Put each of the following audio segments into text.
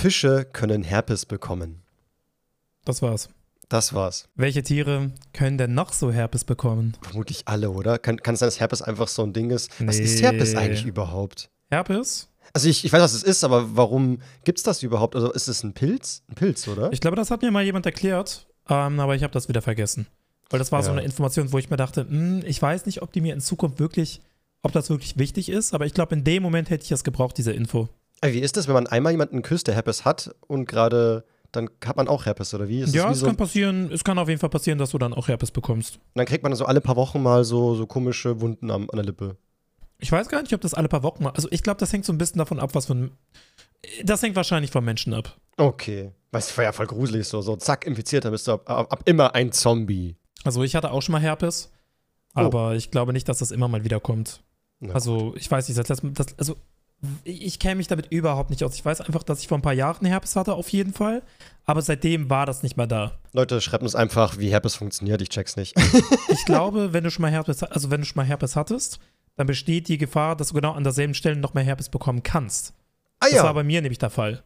Fische können Herpes bekommen. Das war's. Das war's. Welche Tiere können denn noch so Herpes bekommen? Vermutlich alle, oder? Kann, kann es sein, dass Herpes einfach so ein Ding ist? Was ist Herpes Nee. eigentlich überhaupt? Herpes? Also ich, ich weiß, was es ist, aber warum gibt's das überhaupt? Also ist es ein Pilz? Ein Pilz, oder? Ich glaube, das hat mir mal jemand erklärt, ähm, aber ich habe das wieder vergessen. Weil das war so Ja. eine Information, wo ich mir dachte, hm, ich weiß nicht, ob die mir in Zukunft wirklich, ob das wirklich wichtig ist, aber ich glaube, in dem Moment hätte ich das gebraucht, diese Info. Äh, Wie ist das, wenn man einmal jemanden küsst, der Herpes hat und gerade, dann hat man auch Herpes, oder wie? Ist ja, das wie es so, kann passieren, es kann auf jeden Fall passieren, dass du dann auch Herpes bekommst. und dann kriegt man so alle paar Wochen mal so, so komische Wunden am, an der Lippe. Ich weiß gar nicht, ob das alle paar Wochen mal. Also ich glaube, das hängt so ein bisschen davon ab, was von. Das hängt wahrscheinlich vom Menschen ab. Okay. Weißt du, war ja voll gruselig so. So, zack, infiziert, dann bist du ab, ab, ab immer ein Zombie. Also ich hatte auch schon mal Herpes, Oh. aber ich glaube nicht, dass das immer mal wieder kommt. Na Also ich weiß nicht, das, das, also ich ich kenne mich damit überhaupt nicht aus. Ich weiß einfach, dass ich vor ein paar Jahren Herpes hatte, auf jeden Fall. Aber seitdem war das nicht mehr da. Leute, schreibt uns einfach, wie Herpes funktioniert. Ich check's nicht. Ich glaube, wenn du schon mal Herpes, also wenn du schon mal Herpes hattest, dann besteht die Gefahr, dass du genau an derselben Stelle noch mehr Herpes bekommen kannst. ah Das war ja, bei mir nämlich der Fall.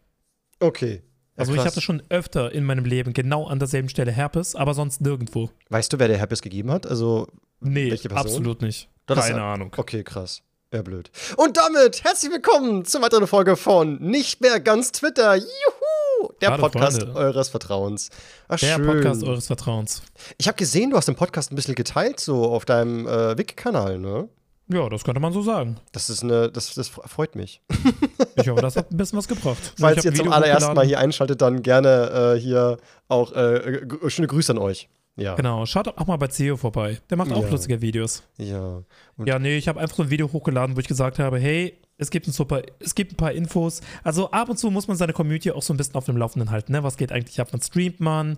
okay. Ja, Also ich krass. hatte schon öfter in meinem Leben genau an derselben Stelle Herpes, aber sonst nirgendwo. Weißt du, wer der Herpes gegeben hat? Also, Nee, absolut nicht. Das Keine ja- Ahnung. okay, krass. Ja, blöd. Und damit herzlich willkommen zur weiteren Folge von Nicht mehr ganz Twitter. Juhu! Der Hallo, Podcast Freunde. eures Vertrauens. Ach, Der schön. Podcast eures Vertrauens. Ich habe gesehen, du hast den Podcast ein bisschen geteilt, so auf deinem äh, Wiki-Kanal, ne? Ja, das könnte man so sagen. Das ist eine, das, das freut mich. Ich hoffe, das hat ein bisschen was gebracht. Falls ihr zum allerersten Mal hier einschaltet, dann gerne äh, hier auch äh, g- schöne Grüße an euch. Ja. Genau, schaut auch mal bei Theo vorbei. Der macht auch Ja. lustige Videos. Ja. Und- Ja, nee, ich habe einfach so ein Video hochgeladen, wo ich gesagt habe, hey, es gibt ein super, es gibt ein paar Infos. Also ab und zu muss man seine Community auch so ein bisschen auf dem Laufenden halten, ne? Was geht eigentlich ab? Was streamt man?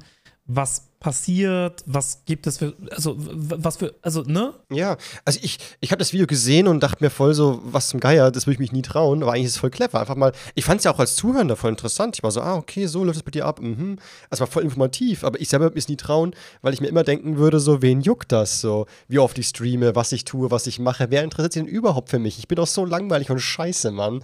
Was passiert? Was gibt es für, also was für, also ne? Ja, also ich, ich habe das Video gesehen und dachte mir voll so, was zum Geier, das würde ich mich nie trauen, aber eigentlich ist es voll clever. Einfach mal, ich fand es ja auch als Zuhörender voll interessant. Ich war so, ah, okay, so läuft es bei dir ab. Mhm. Es war voll informativ, aber ich selber würde mich nie trauen, weil ich mir immer denken würde, so, wen juckt das so? Wie oft ich streame, was ich tue, was ich mache. Wer interessiert sich denn überhaupt für mich? Ich bin doch so langweilig und scheiße, Mann.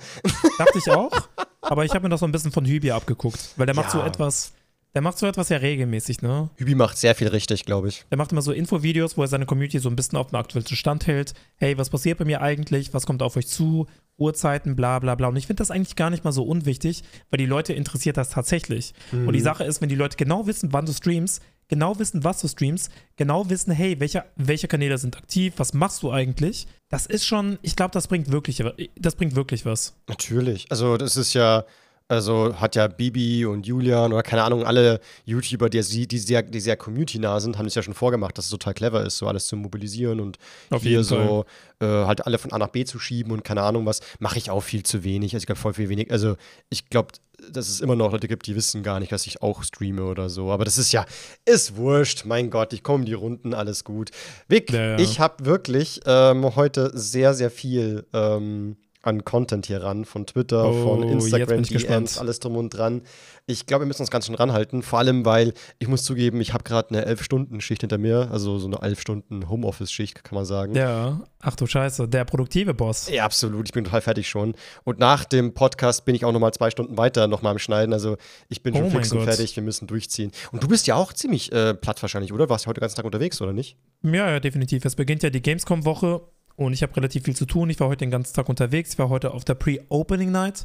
Dachte ich auch. Aber ich habe mir das so ein bisschen von Hübi abgeguckt, weil der macht so Ja. etwas, der macht so etwas ja regelmäßig, ne? Hübi macht sehr viel richtig, glaube ich. Der macht immer so Infovideos, wo er seine Community so ein bisschen auf den aktuellsten Stand hält. Hey, was passiert bei mir eigentlich? Was kommt auf euch zu? Uhrzeiten, bla bla bla. Und ich finde das eigentlich gar nicht mal so unwichtig, weil die Leute interessiert das tatsächlich. Und die Sache ist, wenn die Leute genau wissen, wann du streamst, genau wissen, was du streamst, genau wissen, hey, welche, welche Kanäle sind aktiv, was machst du eigentlich? Das ist schon, ich glaube, das bringt wirklich, das bringt wirklich was. Natürlich. Also, das ist ja, also hat ja Bibi und Julian oder keine Ahnung, alle YouTuber, die, die sehr, die sehr community-nah sind, haben es ja schon vorgemacht, dass es total clever ist, so alles zu mobilisieren und Auf hier so äh, halt alle von A nach B zu schieben und keine Ahnung was. Mache ich auch viel zu wenig. Also, ich glaube, voll viel wenig. Also, ich glaube, dass es immer noch Leute gibt, die wissen gar nicht, dass ich auch streame oder so. Aber das ist ja, ist wurscht. Mein Gott, ich komme die Runden, alles gut. Vic, Ja, ja. ich habe wirklich ähm, heute sehr, sehr viel ähm, an Content hier ran, von Twitter, Oh, von Instagram. DMs, alles drum und dran. Ich glaube, wir müssen uns ganz schön ranhalten, vor allem, weil ich muss zugeben, ich habe gerade eine 11-Stunden-Schicht hinter mir, also so eine 11-Stunden-Homeoffice-Schicht, kann man sagen. Ja, ach du Scheiße, der produktive Boss. Ja, absolut. Ich bin total fertig schon. Und nach dem Podcast bin ich auch noch mal zwei Stunden weiter noch mal am Schneiden. Also ich bin schon Oh fix und Gott. fertig. Wir müssen durchziehen. Und du bist ja auch ziemlich äh, platt wahrscheinlich, oder? Du warst ja heute den ganzen Tag unterwegs, oder nicht? Ja, ja, definitiv. Es beginnt ja die Gamescom-Woche und ich habe relativ viel zu tun. Ich war heute den ganzen Tag unterwegs. Ich war heute auf der Pre-Opening Night.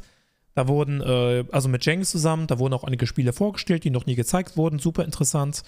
Da wurden, äh, also mit Jengs zusammen, da wurden auch einige Spiele vorgestellt, die noch nie gezeigt wurden. Super interessant.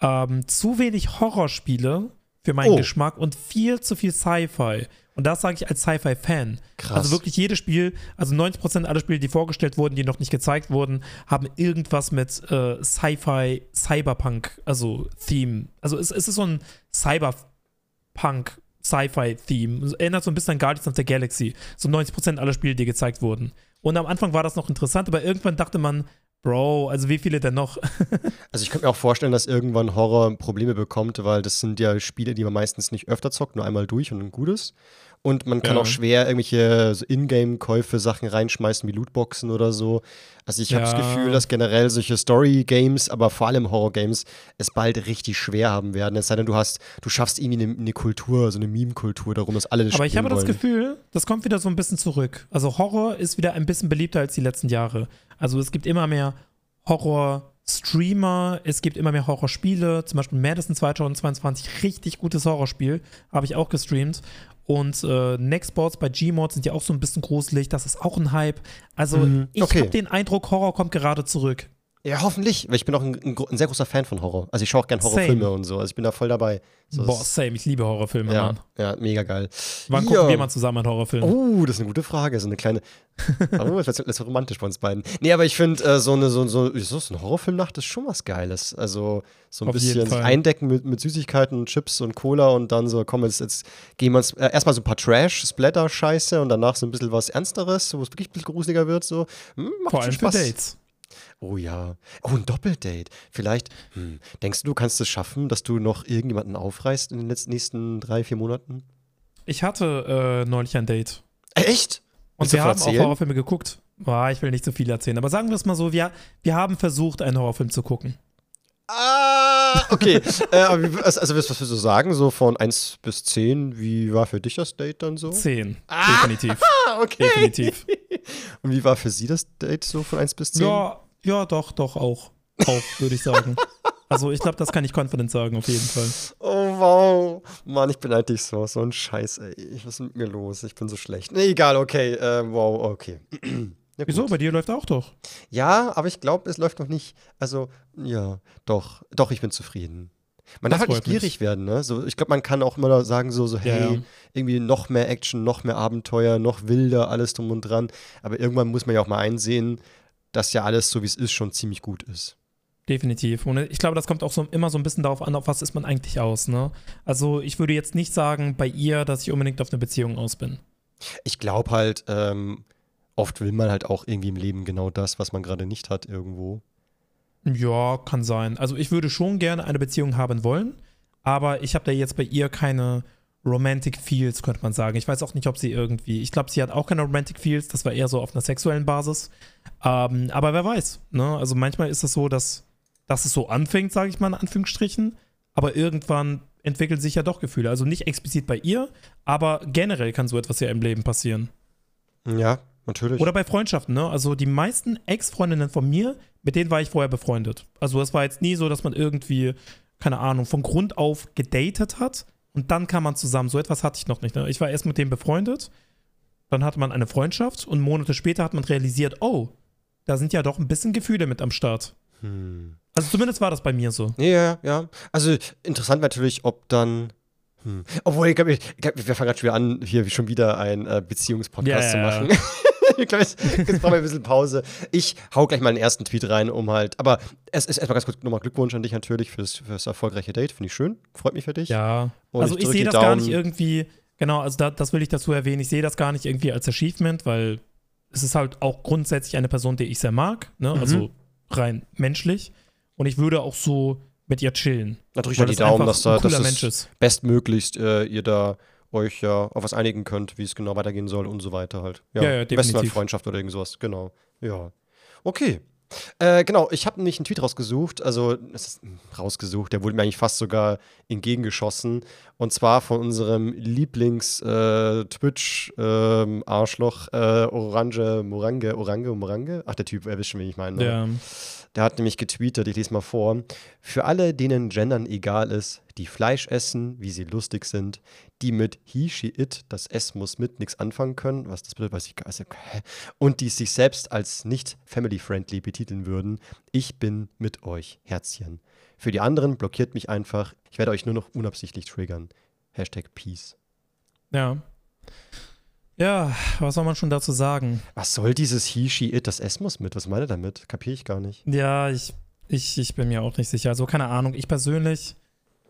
Ähm, zu wenig Horrorspiele für meinen Oh. Geschmack und viel zu viel Sci-Fi. Und das sage ich als Sci-Fi-Fan. Krass. Also wirklich jedes Spiel, also 90% aller Spiele, die vorgestellt wurden, die noch nicht gezeigt wurden, haben irgendwas mit äh, Sci-Fi, Cyberpunk, also Theme. Also es, es ist so ein Cyberpunk, Sci-Fi-Theme. Erinnert so ein bisschen an Guardians of the Galaxy. So 90% aller Spiele, die gezeigt wurden. Und am Anfang war das noch interessant, aber irgendwann dachte man, Bro, also wie viele denn noch? Also ich könnte mir auch vorstellen, dass irgendwann Horror Probleme bekommt, weil das sind ja Spiele, die man meistens nicht öfter zockt, nur einmal durch und ein gutes. Und man kann Ja. auch schwer irgendwelche so Ingame-Käufe, Sachen reinschmeißen wie Lootboxen oder so. Also ich habe das Ja. Gefühl, dass generell solche Story-Games, aber vor allem Horror-Games, es bald richtig schwer haben werden. Es sei denn, du hast, du schaffst irgendwie eine, eine Kultur, so eine Meme-Kultur darum, dass alle das Aber ich habe das wollen. Gefühl, das kommt wieder so ein bisschen zurück. Also Horror ist wieder ein bisschen beliebter als die letzten Jahre. Also es gibt immer mehr Horror-Streamer, es gibt immer mehr Horrorspiele. Zum Beispiel Madison 2022, richtig gutes Horrorspiel, habe ich auch gestreamt. Und äh, Nextboards bei Gmod sind ja auch so ein bisschen gruselig, das ist auch ein Hype. Also Mhm, ich okay. habe den Eindruck, Horror kommt gerade zurück. Ja, hoffentlich, weil ich bin auch ein, ein, ein sehr großer Fan von Horror. Also ich schaue auch gerne Horrorfilme Same. und so. Also ich bin da voll dabei. So, Boah, same, ich liebe Horrorfilme, ja, Mann. ja, mega geil. Wann Ja. gucken wir mal zusammen einen Horrorfilm? Oh, das ist eine gute Frage. So eine kleine. Oh, das ist romantisch bei uns beiden. Nee, aber ich finde, äh, so eine so, so, so so eine Horrorfilmnacht ist schon was Geiles. Also so ein Auf bisschen eindecken mit, mit Süßigkeiten, Chips und Cola und dann so, komm, jetzt, jetzt gehen wir äh, erstmal so ein paar Trash-Splatter-Scheiße und danach so ein bisschen was Ernsteres, wo es wirklich ein bisschen gruseliger wird. So. Hm, macht Vor allem für Spaß. Dates. Oh ja. Oh, ein Doppeldate. Vielleicht, hm, denkst du, du kannst es schaffen, dass du noch irgendjemanden aufreißt in den letzten, nächsten drei, vier Monaten? Ich hatte äh, neulich ein Date. Äh, echt? Und wir haben auch erzählen? Horrorfilme geguckt. Boah, ich will nicht zu viel erzählen, aber sagen wir es mal so, wir, wir haben versucht, einen Horrorfilm zu gucken. Ah, okay. äh, also, was würdest du sagen? So von 1 bis 10, wie war für dich das Date dann so? Zehn. Ah. Definitiv. Ah, okay. Definitiv. Und wie war für sie das Date so von 1 bis 10? Ja, ja, doch, doch, auch. Auch, würde ich sagen. Also ich glaube, das kann ich confident sagen, auf jeden Fall. Oh, wow. Mann, ich beneide dich so. So ein Scheiß, ey. Was ist mit mir los? Ich bin so schlecht. Nee, egal, okay. Äh, wow, okay. Ja, Wieso? Bei dir läuft auch doch. Ja, aber ich glaube, es läuft noch nicht. Also, ja, doch. Doch, ich bin zufrieden. Man Das darf halt nicht freut mich. gierig werden, ne? So, ich glaube, man kann auch immer sagen, so, so Ja, hey, ja. irgendwie noch mehr Action, noch mehr Abenteuer, noch wilder, alles drum und dran. Aber irgendwann muss man ja auch mal einsehen, dass ja alles, so wie es ist, schon ziemlich gut ist. Definitiv. Und ich glaube, das kommt auch so, immer so ein bisschen darauf an, auf was ist man eigentlich aus, ne? Also ich würde jetzt nicht sagen bei ihr, dass ich unbedingt auf eine Beziehung aus bin. Ich glaube halt, ähm, oft will man halt auch irgendwie im Leben genau das, was man gerade nicht hat, irgendwo. Ja, kann sein. Also ich würde schon gerne eine Beziehung haben wollen, aber ich habe da jetzt bei ihr keine Romantic Feels, könnte man sagen. Ich weiß auch nicht, ob sie irgendwie, ich glaube, sie hat auch keine Romantic Feels, das war eher so auf einer sexuellen Basis. Ähm, aber wer weiß, ne? Also manchmal ist es so, dass, dass es so anfängt, sage ich mal in Anführungsstrichen, aber irgendwann entwickeln sich ja doch Gefühle. Also nicht explizit bei ihr, aber generell kann so etwas ja im Leben passieren. Ja, natürlich. Oder bei Freundschaften, ne? Also die meisten Ex-Freundinnen von mir, mit denen war ich vorher befreundet. Also es war jetzt nie so, dass man irgendwie, keine Ahnung, von Grund auf gedatet hat und dann kam man zusammen. So etwas hatte ich noch nicht. Ne? Ich war erst mit dem befreundet, dann hatte man eine Freundschaft und Monate später hat man realisiert, oh, da sind ja doch ein bisschen Gefühle mit am Start. hm. Also zumindest war das bei mir so. Ja, ja. Also interessant natürlich, ob dann. Hm. Obwohl, ich glaube, ich glaub, wir fangen gerade schon wieder an, hier schon wieder einen äh, Beziehungspodcast ja, zu machen. jetzt, brauchen wir ein bisschen Pause. Ich hau gleich mal den ersten Tweet rein, um halt. Aber es ist erstmal ganz kurz nochmal Glückwunsch an dich natürlich fürs, fürs erfolgreiche Date. Finde ich schön. Freut mich für dich. Ja. Und also ich ich, sehe das gar Daumen. nicht irgendwie, genau, also da, das will ich dazu erwähnen, ich sehe das gar nicht irgendwie als Achievement, weil es ist halt auch grundsätzlich eine Person, die ich sehr mag, ne? Mhm. also rein menschlich. Und ich würde auch so mit ihr chillen. Da drücke ich weil halt die das Daumen, dass, da, dass Mensch es ist. bestmöglichst äh, ihr da euch ja auf was einigen könnt, wie es genau weitergehen soll und so weiter halt. Ja, ja, halt definitiv. Freundschaft oder irgend sowas, genau. Ja. Okay. Äh, genau, ich habe nämlich einen Tweet rausgesucht, also es ist hm, rausgesucht, der wurde mir eigentlich fast sogar entgegengeschossen. Und zwar von unserem Lieblings-Twitch-Arschloch äh, Orange Morange, Orange Morange. Ach, der Typ, er wisst schon, wen ich meine. ne? Ja. Der hat nämlich getweetet, ich lese mal vor. Für alle, denen Gendern egal ist, die Fleisch essen, wie sie lustig sind, die mit he, she, it, das S muss mit nichts anfangen können, was das bedeutet, weiß ich gar nicht. hä? Und die sich selbst als nicht family-friendly betiteln würden, ich bin mit euch, Herzchen. Für die anderen blockiert mich einfach, ich werde euch nur noch unabsichtlich triggern. Hashtag Peace. Ja. Ja, was soll man schon dazu sagen? Was soll dieses he, she, it, das S muss mit? Was meint er damit? Kapiere ich gar nicht. Ja, ich, ich, ich bin mir auch nicht sicher. Also keine Ahnung, ich persönlich,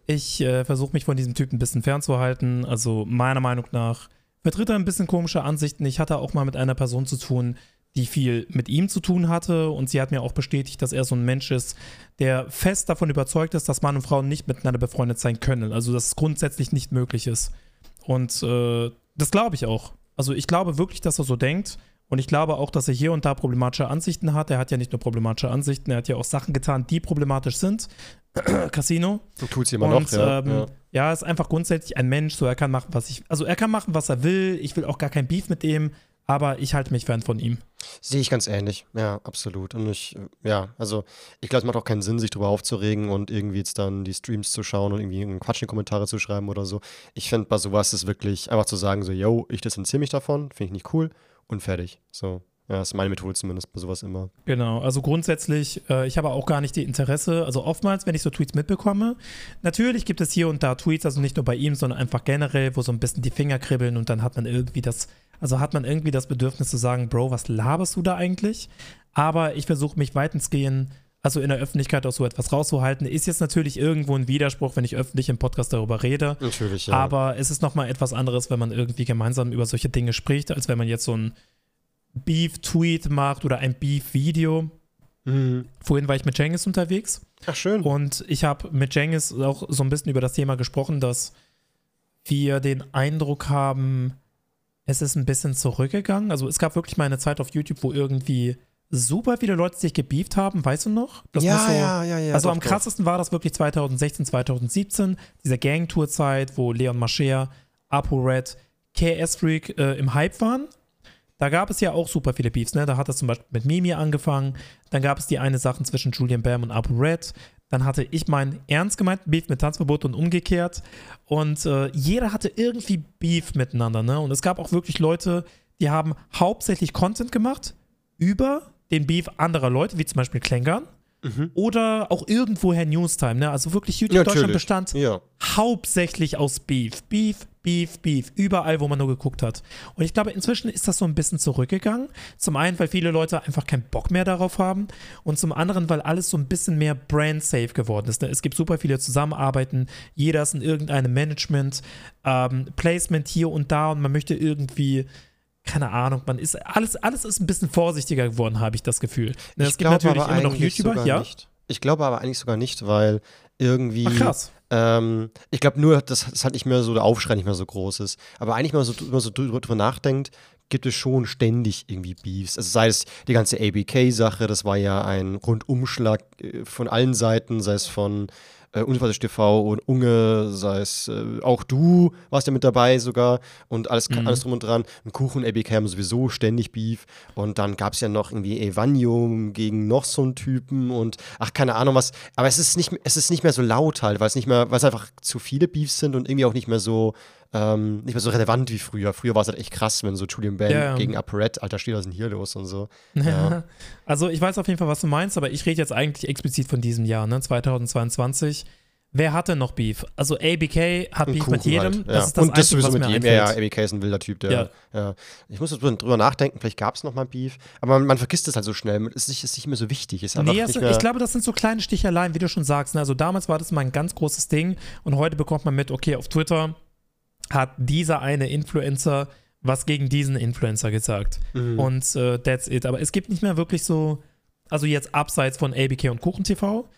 ich äh, versuche mich von diesem Typen ein bisschen fernzuhalten. Also meiner Meinung nach vertritt er ein bisschen komische Ansichten. Ich hatte auch mal mit einer Person zu tun, die viel mit ihm zu tun hatte und sie hat mir auch bestätigt, dass er so ein Mensch ist, der fest davon überzeugt ist, dass Mann und Frau nicht miteinander befreundet sein können. Also dass es grundsätzlich nicht möglich ist. Und äh, Das glaube ich auch. Also ich glaube wirklich, dass er so denkt. Und ich glaube auch, dass er hier und da problematische Ansichten hat. Er hat ja nicht nur problematische Ansichten, er hat ja auch Sachen getan, die problematisch sind. Casino. Tut sie immer und, noch, ja. Ähm, ja. ja, ist einfach grundsätzlich ein Mensch, so er kann machen, was ich, also er kann machen, was er will. Ich will auch gar kein Beef mit ihm, aber ich halte mich fern von ihm. Sehe ich ganz ähnlich, ja, absolut. Und ich, ja, also ich glaube, es macht auch keinen Sinn, sich darüber aufzuregen und irgendwie jetzt dann die Streams zu schauen und irgendwie einen Quatsch in die Kommentare zu schreiben oder so. Ich finde, bei sowas ist wirklich einfach zu sagen, so, yo, ich distanziere mich davon, finde ich nicht cool und fertig. So. Ja, das ist meine Methode zumindest bei sowas immer. Genau, also grundsätzlich, äh, ich habe auch gar nicht die Interesse, also oftmals, wenn ich so Tweets mitbekomme, natürlich gibt es hier und da Tweets, also nicht nur bei ihm, sondern einfach generell, wo so ein bisschen die Finger kribbeln und dann hat man irgendwie das, also hat man irgendwie das Bedürfnis zu sagen, Bro, was laberst du da eigentlich? Aber ich versuche mich weitensgehend, also in der Öffentlichkeit auch so etwas rauszuhalten. Ist jetzt natürlich irgendwo ein Widerspruch, wenn ich öffentlich im Podcast darüber rede. Natürlich, ja. Aber es ist nochmal etwas anderes, wenn man irgendwie gemeinsam über solche Dinge spricht, als wenn man jetzt so ein Beef-Tweet macht oder ein Beef-Video. Mhm. Vorhin war ich mit Cengiz unterwegs Ach, schön. und ich habe mit Cengiz auch so ein bisschen über das Thema gesprochen, dass wir den Eindruck haben, es ist ein bisschen zurückgegangen. Also es gab wirklich mal eine Zeit auf YouTube, wo irgendwie super viele Leute sich gebieft haben, weißt du noch? Das ja, so, ja, ja, ja. also doch, am doch. krassesten war das wirklich 2016, 2017, diese Gang-Tour-Zeit, wo Leon Mascher, ApoRed, KS Freak äh, im Hype waren. Da gab es ja auch super viele Beefs, ne? Da hat es zum Beispiel mit Mimi angefangen, dann gab es die eine Sache zwischen Julian Bam und ApoRed, dann hatte ich meinen ernst gemeinten Beef mit Tanzverbot und umgekehrt und äh, jeder hatte irgendwie Beef miteinander, ne? Und es gab auch wirklich Leute, die haben hauptsächlich Content gemacht über den Beef anderer Leute, wie zum Beispiel Klängern. Oder auch irgendwoher Newstime, ne? Also wirklich YouTube Ja, Deutschland bestand Ja. hauptsächlich aus Beef. Beef, Beef, Beef. Überall, wo man nur geguckt hat. Und ich glaube, inzwischen ist das so ein bisschen zurückgegangen. Zum einen, weil viele Leute einfach keinen Bock mehr darauf haben. Und zum anderen, weil alles so ein bisschen mehr brand-safe geworden ist. Ne? Es gibt super viele Zusammenarbeiten. Jeder ist in irgendeinem Management, ähm, Placement hier und da. Und man möchte irgendwie keine Ahnung, man ist alles, alles ist ein bisschen vorsichtiger geworden, habe ich das Gefühl. Ne, es gibt natürlich immer noch YouTuber, ja. Nicht. Ich glaube aber eigentlich sogar nicht, weil irgendwie. Ach, krass. Ähm, ich glaube nur, dass es halt nicht mehr so der Aufschrei nicht mehr so groß ist. Aber eigentlich, wenn man so, wenn man so drüber, nachdenkt, gibt es schon ständig irgendwie Beefs. Also sei es die ganze ABK-Sache, das war ja ein Rundumschlag äh, von allen Seiten, sei es von äh, Unsympathisch TV und Unge, sei es äh, auch du warst ja mit dabei sogar und alles, Mhm. alles drum und dran. Und Kuchen ABK haben sowieso ständig Beef. Und dann gab es ja noch irgendwie Evanium gegen noch so einen Typen und ach, keine Ahnung was. Aber es ist nicht, es ist nicht mehr so laut halt, weil es nicht mehr, weil es einfach zu viele Beefs sind und irgendwie auch nicht mehr so, ähm, nicht mehr so relevant wie früher. Früher war es halt echt krass, wenn so Julian Ja, ja. gegen Upper Alter, ist denn hier los und so. Ja. Also ich weiß auf jeden Fall, was du meinst, aber ich rede jetzt eigentlich explizit von diesem Jahr, ne, 2022. Wer hatte noch Beef? Also ABK hat Beef Kuchen mit jedem. halt, ja. Das ist das und das Einzige, was mit mir jedem. Ja, ja. ABK ist ein wilder Typ, der. Ja. Ja. Ich muss jetzt drüber nachdenken, vielleicht gab es noch mal Beef. Aber man, man vergisst es halt so schnell. Es ist nicht, ist nicht mehr so wichtig. Ist Nee, also, mehr, ich glaube, das sind so kleine Sticheleien, wie du schon sagst. Ne? Also damals war das mal ein ganz großes Ding und heute bekommt man mit, okay, auf Twitter hat dieser eine Influencer was gegen diesen Influencer gesagt. Mhm. Und äh, that's it. Aber es gibt nicht mehr wirklich so, also jetzt abseits von ABK und Kuchen TV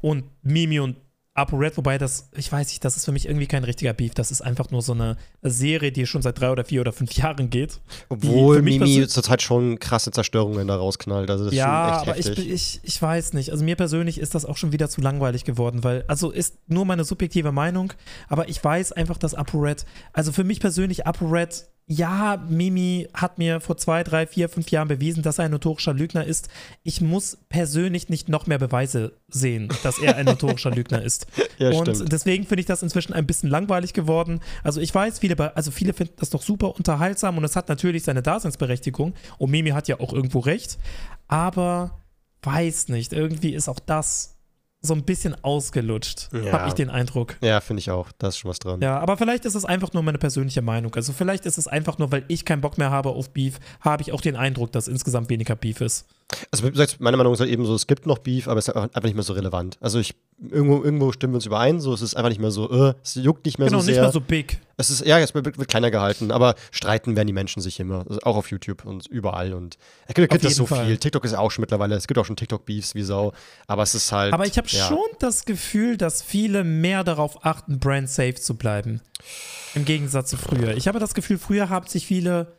und Mimi und ApoRed, wobei das, ich weiß nicht, das ist für mich irgendwie kein richtiger Beef. Das ist einfach nur so eine Serie, die schon seit drei oder vier oder fünf Jahren geht. Obwohl Mimi zurzeit schon krasse Zerstörungen da rausknallt. Also das ist ja, schon echt aber ich, ich, ich weiß nicht. Also mir persönlich ist das auch schon wieder zu langweilig geworden, weil, also ist nur meine subjektive Meinung, aber ich weiß einfach, dass ApoRed, also für mich persönlich ApoRed, ja, Mimi hat mir vor zwei, drei, vier, fünf Jahren bewiesen, dass er ein notorischer Lügner ist. Ich muss persönlich nicht noch mehr Beweise sehen, dass er ein notorischer Lügner ist. Ja, und stimmt. deswegen finde ich das inzwischen ein bisschen langweilig geworden. Also ich weiß, viele, also viele finden das doch super unterhaltsam und es hat natürlich seine Daseinsberechtigung. Und Mimi hat ja auch irgendwo recht. Aber weiß nicht, irgendwie ist auch das so ein bisschen ausgelutscht, Ja. habe ich den Eindruck. Ja, finde ich auch. Da ist schon was dran. Ja, aber vielleicht ist es einfach nur meine persönliche Meinung. Also vielleicht ist es einfach nur, weil ich keinen Bock mehr habe auf Beef, habe ich auch den Eindruck, dass insgesamt weniger Beef ist. Also wie gesagt, meine Meinung ist halt eben so, es gibt noch Beef, aber es ist einfach nicht mehr so relevant. Also ich irgendwo, irgendwo stimmen wir uns überein. So, es ist einfach nicht mehr so, äh, es juckt nicht mehr Genau, so nicht sehr. mehr so big. Es ist, ja, es wird, wird kleiner gehalten, aber streiten werden die Menschen sich immer. Also auch auf YouTube und überall. Und es gibt, gibt Auf es so Fall. viel. TikTok ist auch schon mittlerweile, es gibt auch schon TikTok-Beefs wie Sau. Aber es ist halt. Aber ich habe ja. schon das Gefühl, dass viele mehr darauf achten, brand safe zu bleiben. Im Gegensatz zu früher. Ich habe das Gefühl, früher haben sich viele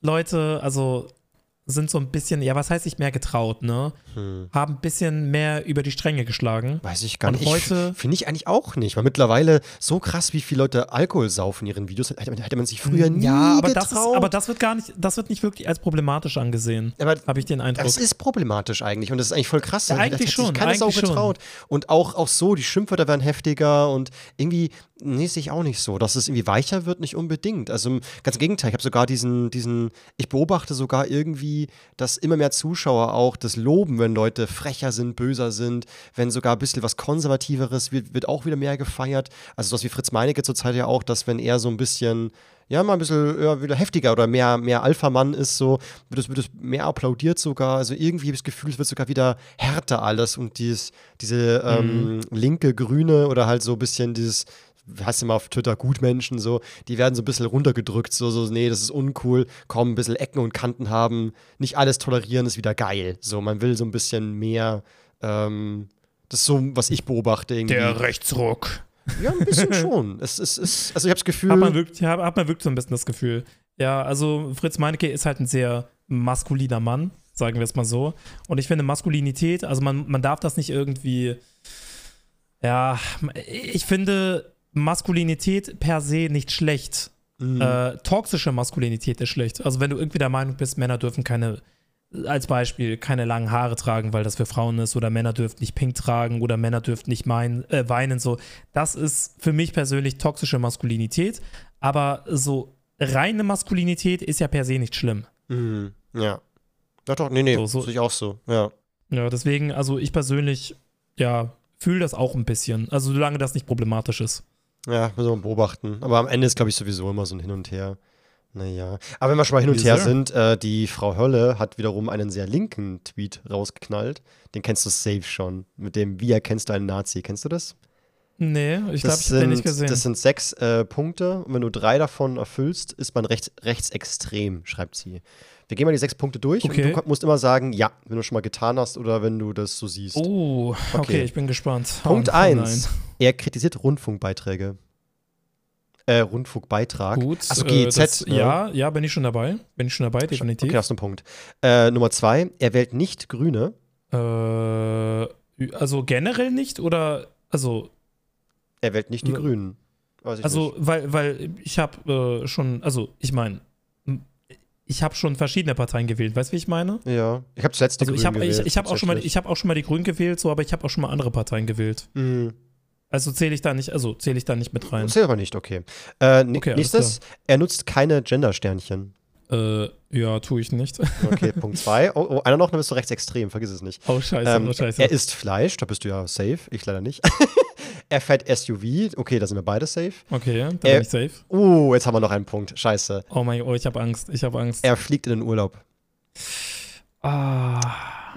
Leute, also sind so ein bisschen, ja, was heißt sich mehr getraut, ne? Hm. Haben ein bisschen mehr über die Stränge geschlagen. Weiß ich gar Und nicht. heute- Finde ich eigentlich auch nicht. Weil mittlerweile so krass, wie viele Leute Alkohol saufen in ihren Videos, hätte man, hätte man sich früher nie ja, aber getraut. das, ist, aber das wird gar nicht, das wird nicht wirklich als problematisch angesehen. Aber Habe ich den Eindruck. Das ist problematisch eigentlich und das ist eigentlich voll krass. Ja, Das eigentlich hätte sich schon, Keine Sau eigentlich schon. getraut. Und auch, auch so, die Schimpfwörter werden heftiger und irgendwie, nee, sehe ich auch nicht so. Dass es irgendwie weicher wird, nicht unbedingt. Also ganz im Gegenteil, ich habe sogar diesen, diesen, ich beobachte sogar irgendwie, dass immer mehr Zuschauer auch das loben, wenn Leute frecher sind, böser sind, wenn sogar ein bisschen was Konservativeres wird, wird auch wieder mehr gefeiert. Also sowas wie Fritz Meinecke zurzeit ja auch, dass wenn er so ein bisschen ja, mal ein bisschen ja, wieder heftiger oder mehr, mehr Alpha-Mann ist, so, wird es, wird es mehr applaudiert sogar. Also irgendwie habe ich das Gefühl, es wird sogar wieder härter alles und dieses, diese ähm, linke, grüne oder halt so ein bisschen dieses, hast du mal auf Twitter Gutmenschen, so, die werden so ein bisschen runtergedrückt, so, so, nee, das ist uncool, komm, ein bisschen Ecken und Kanten haben, nicht alles tolerieren ist wieder geil. So, man will so ein bisschen mehr, ähm, das ist so, was ich beobachte irgendwie. der Rechtsruck. ja, ein bisschen schon. Es ist, ist, also ich habe das Gefühl. Hat man, wirklich, hat, hat man wirklich so ein bisschen das Gefühl. Ja, also Fritz Meinecke ist halt ein sehr maskuliner Mann, sagen wir es mal so. Und ich finde Maskulinität, also man, man darf das nicht irgendwie, ja, ich finde Maskulinität per se nicht schlecht. Mhm. Äh, toxische Maskulinität ist schlecht. Also wenn du irgendwie der Meinung bist, Männer dürfen keine, als Beispiel, keine langen Haare tragen, weil das für Frauen ist, oder Männer dürfen nicht pink tragen, oder Männer dürfen nicht mein, äh, weinen, so. Das ist für mich persönlich toxische Maskulinität. Aber so reine Maskulinität ist ja per se nicht schlimm. Mhm. Ja. Doch, doch, nee, nee, So, so- ich auch so, ja. Ja, deswegen, also ich persönlich, ja, fühle das auch ein bisschen. Also solange das nicht problematisch ist. Ja, müssen wir beobachten. Aber am Ende ist, glaube ich, sowieso immer so ein Hin und Her. Naja. Aber wenn wir schon mal hin und Yes, her sind, äh, die Frau Hölle hat wiederum einen sehr linken Tweet rausgeknallt. Den kennst du safe schon. Mit dem Wie erkennst du einen Nazi? Kennst du das? Nee, ich glaube, ich habe den nicht gesehen. Das sind sechs äh, Punkte. Und wenn du drei davon erfüllst, ist man rechts, rechtsextrem, schreibt sie. Wir gehen mal die sechs Punkte durch Okay. und du musst immer sagen, ja, wenn du schon mal getan hast oder wenn du das so siehst. Oh, okay, Okay. ich bin gespannt. Punkt Oh, 1. Er kritisiert Rundfunkbeiträge. Äh, Rundfunkbeitrag. Gut. Also äh, GEZ. das, ne? Ja, ja, bin ich schon dabei. Bin ich schon dabei, definitiv. Okay, hast du einen Punkt. Äh, Nummer zwei, er wählt nicht Grüne. Äh, also generell nicht oder also Er wählt nicht die. Grünen. Weiß ich also nicht. weil weil ich habe äh, schon also ich meine ich habe schon verschiedene Parteien gewählt, weißt du, wie ich meine? Ja, ich habe zuletzt die Also Grünen habe ich, gewählt, ich habe auch schon mal tatsächlich. ich habe auch schon mal die Grünen gewählt, so aber ich habe auch schon mal andere Parteien gewählt. Mhm. Also zähle ich da nicht, also zähle ich da nicht mit rein. Zählt aber nicht, okay. Äh, n- Okay, nächstes, er nutzt keine Gender-Sternchen. Äh, ja, tue ich nicht. Okay, Punkt zwei. Oh, oh, einer noch, dann bist du rechtsextrem, vergiss es nicht. Oh scheiße, Ähm, oh scheiße. er isst Fleisch, da bist du ja safe, ich leider nicht. er fährt SUV, okay, da sind wir beide safe. okay, da er- bin ich safe. Uh, jetzt haben wir noch einen Punkt, scheiße. Oh mein oh, ich habe Angst, ich habe Angst. Er fliegt in den Urlaub. Ah.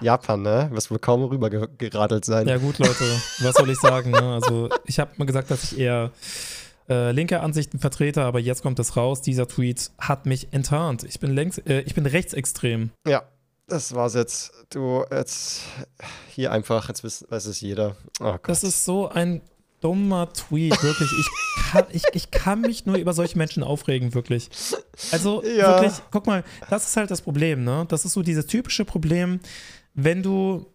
Japan, ne? Wirst wohl kaum rüber ge- geradelt sein. Ja gut, Leute, was soll ich sagen? Ne? Also ich habe mal gesagt, dass ich eher äh, linke Ansichten vertrete, aber jetzt kommt es raus. Dieser Tweet hat mich enttarnt. Ich bin längst, äh, ich bin rechtsextrem. Ja, das war's jetzt. Du, jetzt hier einfach, jetzt weiß, weiß es jeder. Oh Gott. Das ist so ein dummer Tweet, wirklich. Ich kann, ich, ich kann mich nur über solche Menschen aufregen, wirklich. Also Ja. wirklich, guck mal, das ist halt das Problem, ne? Das ist so dieses typische Problem, wenn du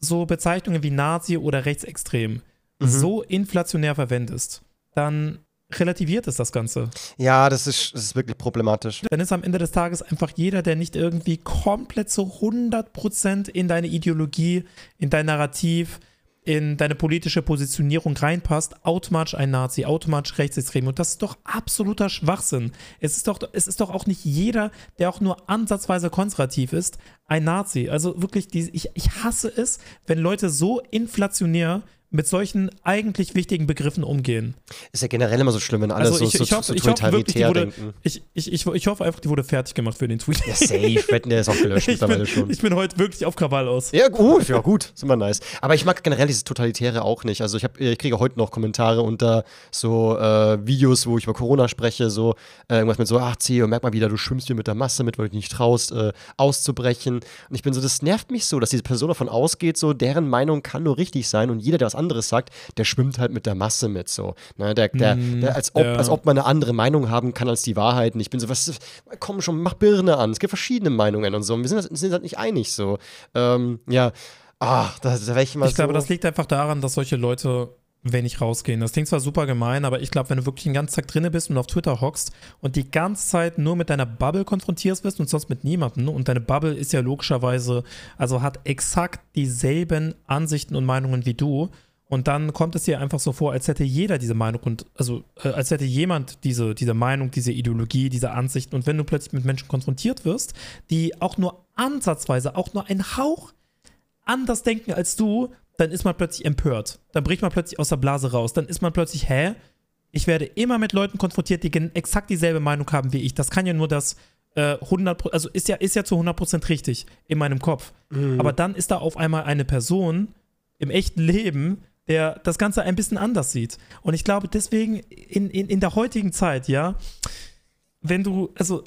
so Bezeichnungen wie Nazi oder rechtsextrem Mhm. so inflationär verwendest, dann relativiert es das Ganze. ja, das ist, das ist wirklich problematisch. Dann ist am Ende des Tages einfach jeder, der nicht irgendwie komplett zu 100% in deine Ideologie, in dein Narrativ, in deine politische Positionierung reinpasst, automatisch ein Nazi, automatisch rechtsextrem. Und das ist doch absoluter Schwachsinn. Es ist doch, es ist doch auch nicht jeder, der auch nur ansatzweise konservativ ist, ein Nazi. Also wirklich, ich, ich hasse es, wenn Leute so inflationär mit solchen eigentlich wichtigen Begriffen umgehen. Ist ja generell immer so schlimm, wenn alle Also so, ich- so, ich hoffe- so ich hoffe die totalitär wurde- denken. Ich, ich, ich, ich hoffe einfach, die wurde fertig gemacht für den Tweet. Ja, safe. Wetten, der ist auch gelöscht ich, mittlerweile bin, schon. ich bin heute wirklich auf Krawall aus. Ja, gut, ja, gut, ist immer nice. Aber ich mag generell dieses Totalitäre auch nicht. Also ich, hab, ich kriege heute noch Kommentare unter so äh, Videos, wo ich über Corona spreche, so äh, irgendwas mit so, ach Theo, merk mal wieder, du schwimmst hier mit der Masse mit, weil du dich nicht traust, äh, auszubrechen. Und ich bin so, das nervt mich so, dass diese Person davon ausgeht, so, deren Meinung kann nur richtig sein und jeder, der was anderes sagt, der schwimmt halt mit der Masse mit, so. Ne, der, der, Mm, der, als, ob, ja. als ob man eine andere Meinung haben kann als die Wahrheit. Und ich bin so, was, komm schon, mach Birne an. Es gibt verschiedene Meinungen und so. Und wir sind, sind halt nicht einig, so. Ähm, ja, ah, da, da ich immer Ich so. glaube, das liegt einfach daran, dass solche Leute wenig rausgehen. Das klingt zwar super gemein, aber ich glaube, wenn du wirklich den ganzen Tag drinne bist und auf Twitter hockst und die ganze Zeit nur mit deiner Bubble konfrontiert wirst und sonst mit niemandem und deine Bubble ist ja logischerweise, also hat exakt dieselben Ansichten und Meinungen wie du und dann kommt es dir einfach so vor, als hätte jeder diese Meinung und also äh, als hätte jemand diese, diese Meinung, diese Ideologie, diese Ansichten und wenn du plötzlich mit Menschen konfrontiert wirst, die auch nur ansatzweise, auch nur ein Hauch anders denken als du, dann ist man plötzlich empört. Dann bricht man plötzlich aus der Blase raus. Dann ist man plötzlich, hä? Ich werde immer mit Leuten konfrontiert, die exakt dieselbe Meinung haben wie ich. Das kann ja nur das äh, 100, also ist ja, ist ja zu 100% richtig in meinem Kopf. Aber dann ist da auf einmal eine Person im echten Leben, der das Ganze ein bisschen anders sieht. Und ich glaube, deswegen in, in, in der heutigen Zeit, ja, wenn du, also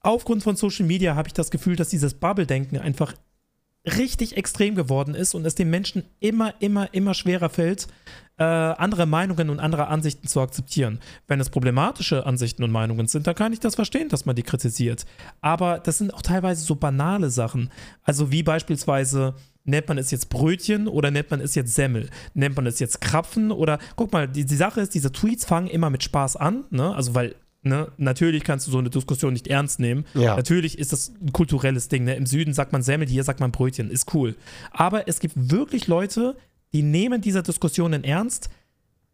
aufgrund von Social Media habe ich das Gefühl, dass dieses Bubble-Denken einfach richtig extrem geworden ist und es den Menschen immer, immer, immer schwerer fällt, äh, andere Meinungen und andere Ansichten zu akzeptieren. Wenn es problematische Ansichten und Meinungen sind, dann kann ich das verstehen, dass man die kritisiert. Aber das sind auch teilweise so banale Sachen. Also wie beispielsweise, nennt man es jetzt Brötchen oder nennt man es jetzt Semmel? Nennt man es jetzt Krapfen oder, guck mal, die, die Sache ist, diese Tweets fangen immer mit Spaß an, ne? Also weil Ne? Natürlich kannst du so eine Diskussion nicht ernst nehmen. Ja. Natürlich ist das ein kulturelles Ding. Ne? Im Süden sagt man Semmel, hier sagt man Brötchen. Ist cool. Aber es gibt wirklich Leute, die nehmen diese Diskussionen ernst,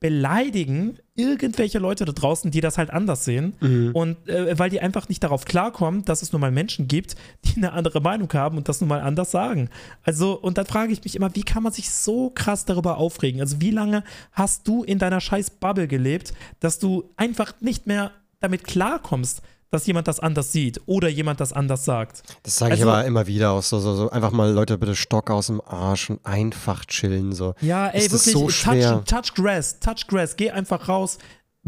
beleidigen irgendwelche Leute da draußen, die das halt anders sehen. Und äh, weil die einfach nicht darauf klarkommen, dass es nun mal Menschen gibt, die eine andere Meinung haben und das nun mal anders sagen. Also, und dann frage ich mich immer, wie kann man sich so krass darüber aufregen? Also, wie lange hast du in deiner scheiß Bubble gelebt, dass du einfach nicht mehr damit klarkommst, dass jemand das anders sieht oder jemand das anders sagt? Das sage ich Also- aber immer wieder auch so, so, so. Einfach mal, Leute, bitte Stock aus dem Arsch und einfach chillen. So. Ja, ey, Ist wirklich, so schwer? touch, touch Grass, touch Grass, geh einfach raus,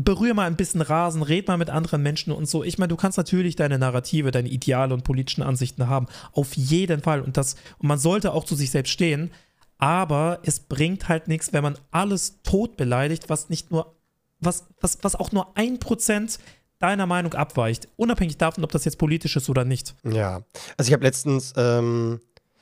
berühr mal ein bisschen Rasen, red mal mit anderen Menschen und so. Ich meine, du kannst natürlich deine Narrative, deine Ideale und politischen Ansichten haben, auf jeden Fall. Und das, und man sollte auch zu sich selbst stehen, aber es bringt halt nichts, wenn man alles tot beleidigt, was nicht nur, was, was, was auch nur ein Prozent deiner Meinung abweicht, unabhängig davon, ob das jetzt politisch ist oder nicht. Ja, also ich habe letztens, ähm,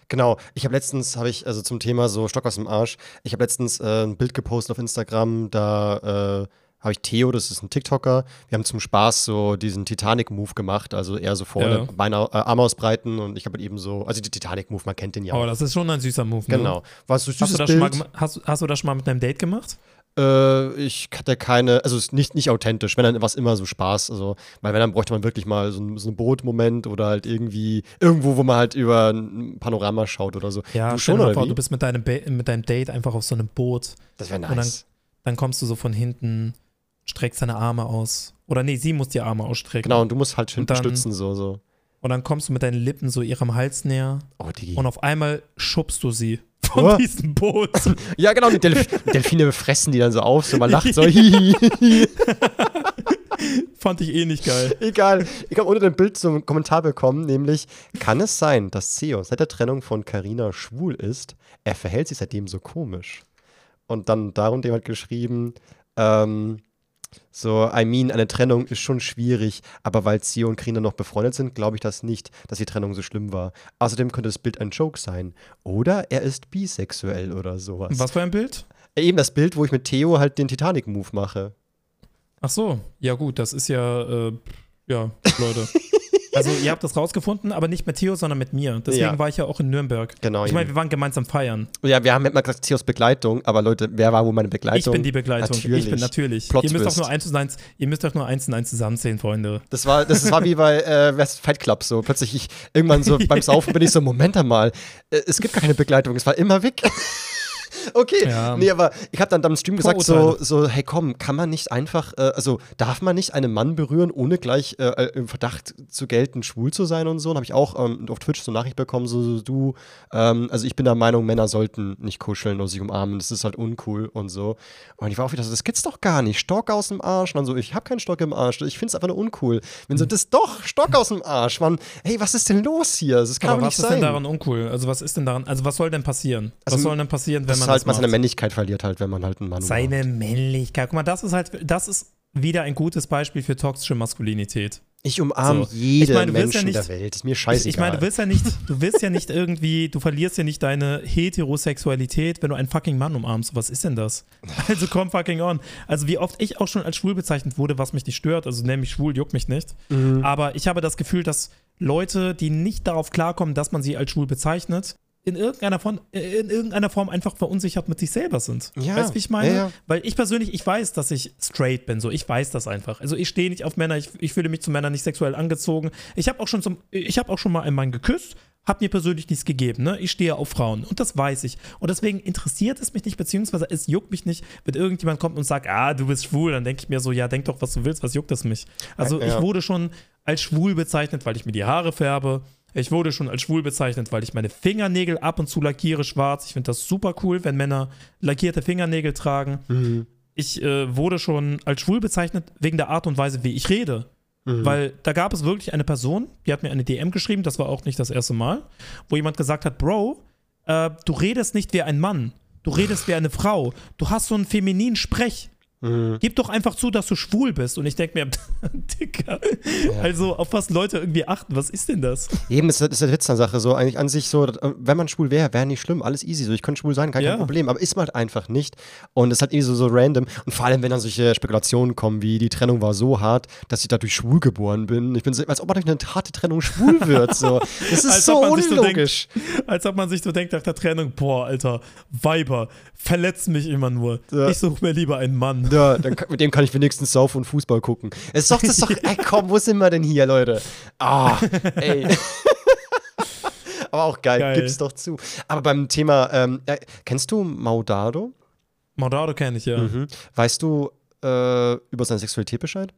genau, ich habe letztens, habe ich, also zum Thema so Stock aus dem Arsch, ich habe letztens äh, ein Bild gepostet auf Instagram, da äh, habe ich Theo, das ist ein TikToker, wir haben zum Spaß so diesen Titanic-Move gemacht, also eher so vorne, Ja. Beine, äh, Arme ausbreiten und ich habe halt eben so, also die Titanic-Move, man kennt den ja. Aber auch. das ist schon ein süßer Move. Ne? Genau. War so ein Hast du, süßes das schon mal, Bild. gema- hast, hast du das schon mal mit einem Date gemacht? Äh, ich hatte keine, also es ist nicht, nicht authentisch, wenn dann war es immer so Spaß, also, weil wenn dann bräuchte man wirklich mal so, ein- so einen Bootmoment oder halt irgendwie, irgendwo, wo man halt über ein Panorama schaut oder so. Ja, du schon, oder vor, wie? du bist mit deinem, Ba- mit deinem Date einfach auf so einem Boot. Das wäre Und dann- nice. Dann kommst du so von hinten, streckst deine Arme aus. Oder nee, sie muss die Arme ausstrecken. Genau, und du musst halt hinten dann- stützen, so, so. Und dann kommst du mit deinen Lippen so ihrem Hals näher Oh, Digi. und auf einmal schubst du sie von Oh. diesem Boot. Ja, genau, die Delf Delfine fressen die dann so auf, so man lacht so. Fand ich eh nicht geil. Egal. Ich habe unter dem Bild so einen Kommentar bekommen, nämlich, kann es sein, dass Theo seit der Trennung von Carina schwul ist? Er verhält sich seitdem so komisch. Und dann darunter jemand geschrieben, ähm, so, I mean, eine Trennung ist schon schwierig, aber weil Theo und Carina noch befreundet sind, glaube ich das nicht, dass die Trennung so schlimm war. Außerdem könnte das Bild ein Joke sein. Oder er ist bisexuell oder sowas. Was für ein Bild? Eben das Bild, wo ich mit Theo halt den Titanic-Move mache. Ach so, ja gut, das ist ja, äh, ja, Leute. Also ihr habt das rausgefunden, aber nicht mit Theo, sondern mit mir. Deswegen Ja. war ich ja auch in Nürnberg. Genau, Ich meine, wir waren gemeinsam feiern. Ja, wir haben immer gesagt, Theos Begleitung, aber Leute, wer war wohl meine Begleitung? Ich bin die Begleitung. Natürlich. Ich bin natürlich. Plot ihr müsst doch nur eins und eins, ihr müsst doch nur eins und eins zusammenzählen, Freunde. Das war, das war wie bei äh, West Fight Club so. Plötzlich ich, irgendwann so beim Saufen bin ich so, Moment einmal, äh, es gibt gar keine Begleitung, es war immer Vic. Okay, Ja. nee, aber ich habe dann am Stream gesagt, so, so, hey komm, kann man nicht einfach, äh, also darf man nicht einen Mann berühren, ohne gleich äh, äh, im Verdacht zu gelten, schwul zu sein und so? Und habe ich auch ähm, auf Twitch so eine Nachricht bekommen, so, so du, ähm, also ich bin der Meinung, Männer sollten nicht kuscheln oder sich umarmen, das ist halt uncool und so. Und ich war auch wieder so, das gibt's doch gar nicht, Stock aus dem Arsch. Und dann so, ich habe keinen Stock im Arsch, ich finde es einfach nur uncool. Wenn so, Mhm. das doch, Stock aus dem Arsch, Mann, hey, was ist denn los hier? Das kann Aber doch was nicht ist sein. denn daran uncool? Also was ist denn daran, also was soll denn passieren? Also, was soll denn passieren, wenn dass man halt man seine macht? Männlichkeit verliert halt, wenn man halt einen Mann umarmt. Seine Männlichkeit. Guck mal, das ist halt, das ist wieder ein gutes Beispiel für toxische Maskulinität. Ich umarme So. jeden Ich du willst ja Menschen nicht- der Welt. Ist mir scheißegal. ich meine, du willst ja nicht, du willst ja nicht irgendwie, du verlierst ja nicht deine Heterosexualität, wenn du einen fucking Mann umarmst. Was ist denn das? Also komm fucking on. Also wie oft ich auch schon als schwul bezeichnet wurde, was mich nicht stört, also nämlich schwul juckt mich nicht. Mhm. Aber ich habe das Gefühl, dass Leute, die nicht darauf klarkommen, dass man sie als schwul bezeichnet, in irgendeiner Form, in irgendeiner Form einfach verunsichert mit sich selber sind. Ja, Weißt du, wie ich meine? ja. Weil ich persönlich, ich weiß, dass ich straight bin, so. Ich weiß das einfach. Also ich stehe nicht auf Männer, ich, ich fühle mich zu Männern nicht sexuell angezogen. Ich habe auch schon zum, ich habe auch schon mal einen Mann geküsst, hat mir persönlich nichts gegeben, ne? Ich stehe auf Frauen und das weiß ich. Und deswegen interessiert es mich nicht, beziehungsweise es juckt mich nicht, wenn irgendjemand kommt und sagt, ah, du bist schwul, dann denke ich mir so, ja, denk doch, was du willst, was juckt es mich? Also Ja. ich wurde schon als schwul bezeichnet, weil ich mir die Haare färbe. Ich wurde schon als schwul bezeichnet, weil ich meine Fingernägel ab und zu lackiere schwarz. Ich finde das super cool, wenn Männer lackierte Fingernägel tragen. Mhm. Ich äh, wurde schon als schwul bezeichnet wegen der Art und Weise, wie ich rede. Mhm. Weil da gab es wirklich eine Person, die hat mir eine DM geschrieben, das war auch nicht das erste Mal, wo jemand gesagt hat, Bro, äh, du redest nicht wie ein Mann, du redest wie eine Frau, du hast so einen femininen Sprech. Mhm. Gib doch einfach zu, dass du schwul bist. Und ich denke mir, Dicker, also auf was Leute irgendwie achten, was ist denn das? Eben ist, ist der Witz der Sache so. Eigentlich an sich so, äh, wenn man schwul wäre, wäre nicht schlimm, alles easy. So, ich könnte schwul sein, gar Ja. kein Problem. Aber ist man halt einfach nicht. Und es ist halt irgendwie so, so random. Und vor allem, wenn dann solche Spekulationen kommen, wie die Trennung war so hart, dass ich dadurch schwul geboren bin. Ich bin so, als ob man durch eine harte Trennung schwul wird. So. Das ist so sich so unlogisch. Als ob man sich so denkt nach der Trennung, boah, Alter, Weiber, verletzt mich immer nur. Ja. Ich suche mir lieber einen Mann. Kann- mit dem kann ich wenigstens saufen und Fußball gucken. Es ist doch, das ist doch, ey, komm, wo sind wir denn hier, Leute? Ah, ey. Aber auch geil, Geil. gib's doch zu. Aber beim Thema, ähm, äh, kennst du Maudado? Maudado kenne ich ja. Mhm. Weißt du äh, über seine Sexualität Bescheid?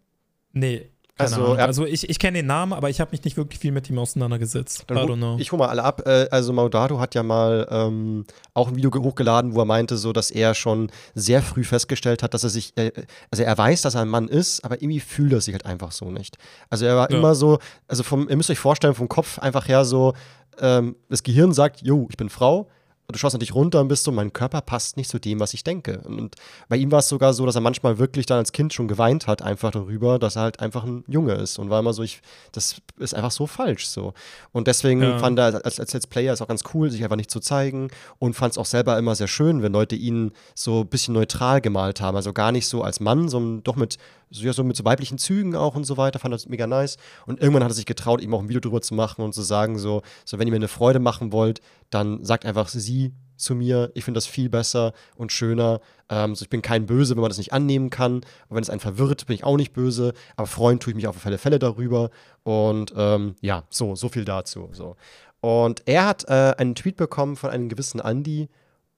Nee. Keine Also, Ahnung. also ich, ich kenne den Namen, aber ich habe mich nicht wirklich viel mit ihm auseinandergesetzt. I Dann don't hu- know. Ich hole mal alle ab. Äh, also Maudado hat ja mal ähm, auch ein Video ge- hochgeladen, wo er meinte, so, dass er schon sehr früh festgestellt hat, dass er sich, äh, also er weiß, dass er ein Mann ist, aber irgendwie fühlt er sich halt einfach so nicht. Also er war Ja. immer so, also vom, ihr müsst euch vorstellen, vom Kopf einfach her so, ähm, das Gehirn sagt, jo, ich bin Frau. Und du schaust natürlich runter und bist so, mein Körper passt nicht zu dem, was ich denke. Und bei ihm war es sogar so, dass er manchmal wirklich dann als Kind schon geweint hat, einfach darüber, dass er halt einfach ein Junge ist. Und war immer so, ich, das ist einfach so falsch so. Und deswegen Ja. fand er als, als Let's Player ist auch ganz cool, sich einfach nicht zu zeigen und fand es auch selber immer sehr schön, wenn Leute ihn so ein bisschen neutral gemalt haben. Also gar nicht so als Mann, sondern doch mit so, ja, so mit so weiblichen Zügen auch und so weiter. Fand das mega nice. Und irgendwann hat er sich getraut, ihm auch ein Video drüber zu machen und zu sagen, so, so wenn ihr mir eine Freude machen wollt, dann sagt einfach sie zu mir. Ich finde das viel besser und schöner. Ähm, so, ich bin kein Böse, wenn man das nicht annehmen kann. Und wenn es einen verwirrt, bin ich auch nicht böse. Aber freuen tue ich mich auf alle Fälle darüber. Und ähm, ja, so, so viel dazu. So. Und er hat äh, einen Tweet bekommen von einem gewissen Andy.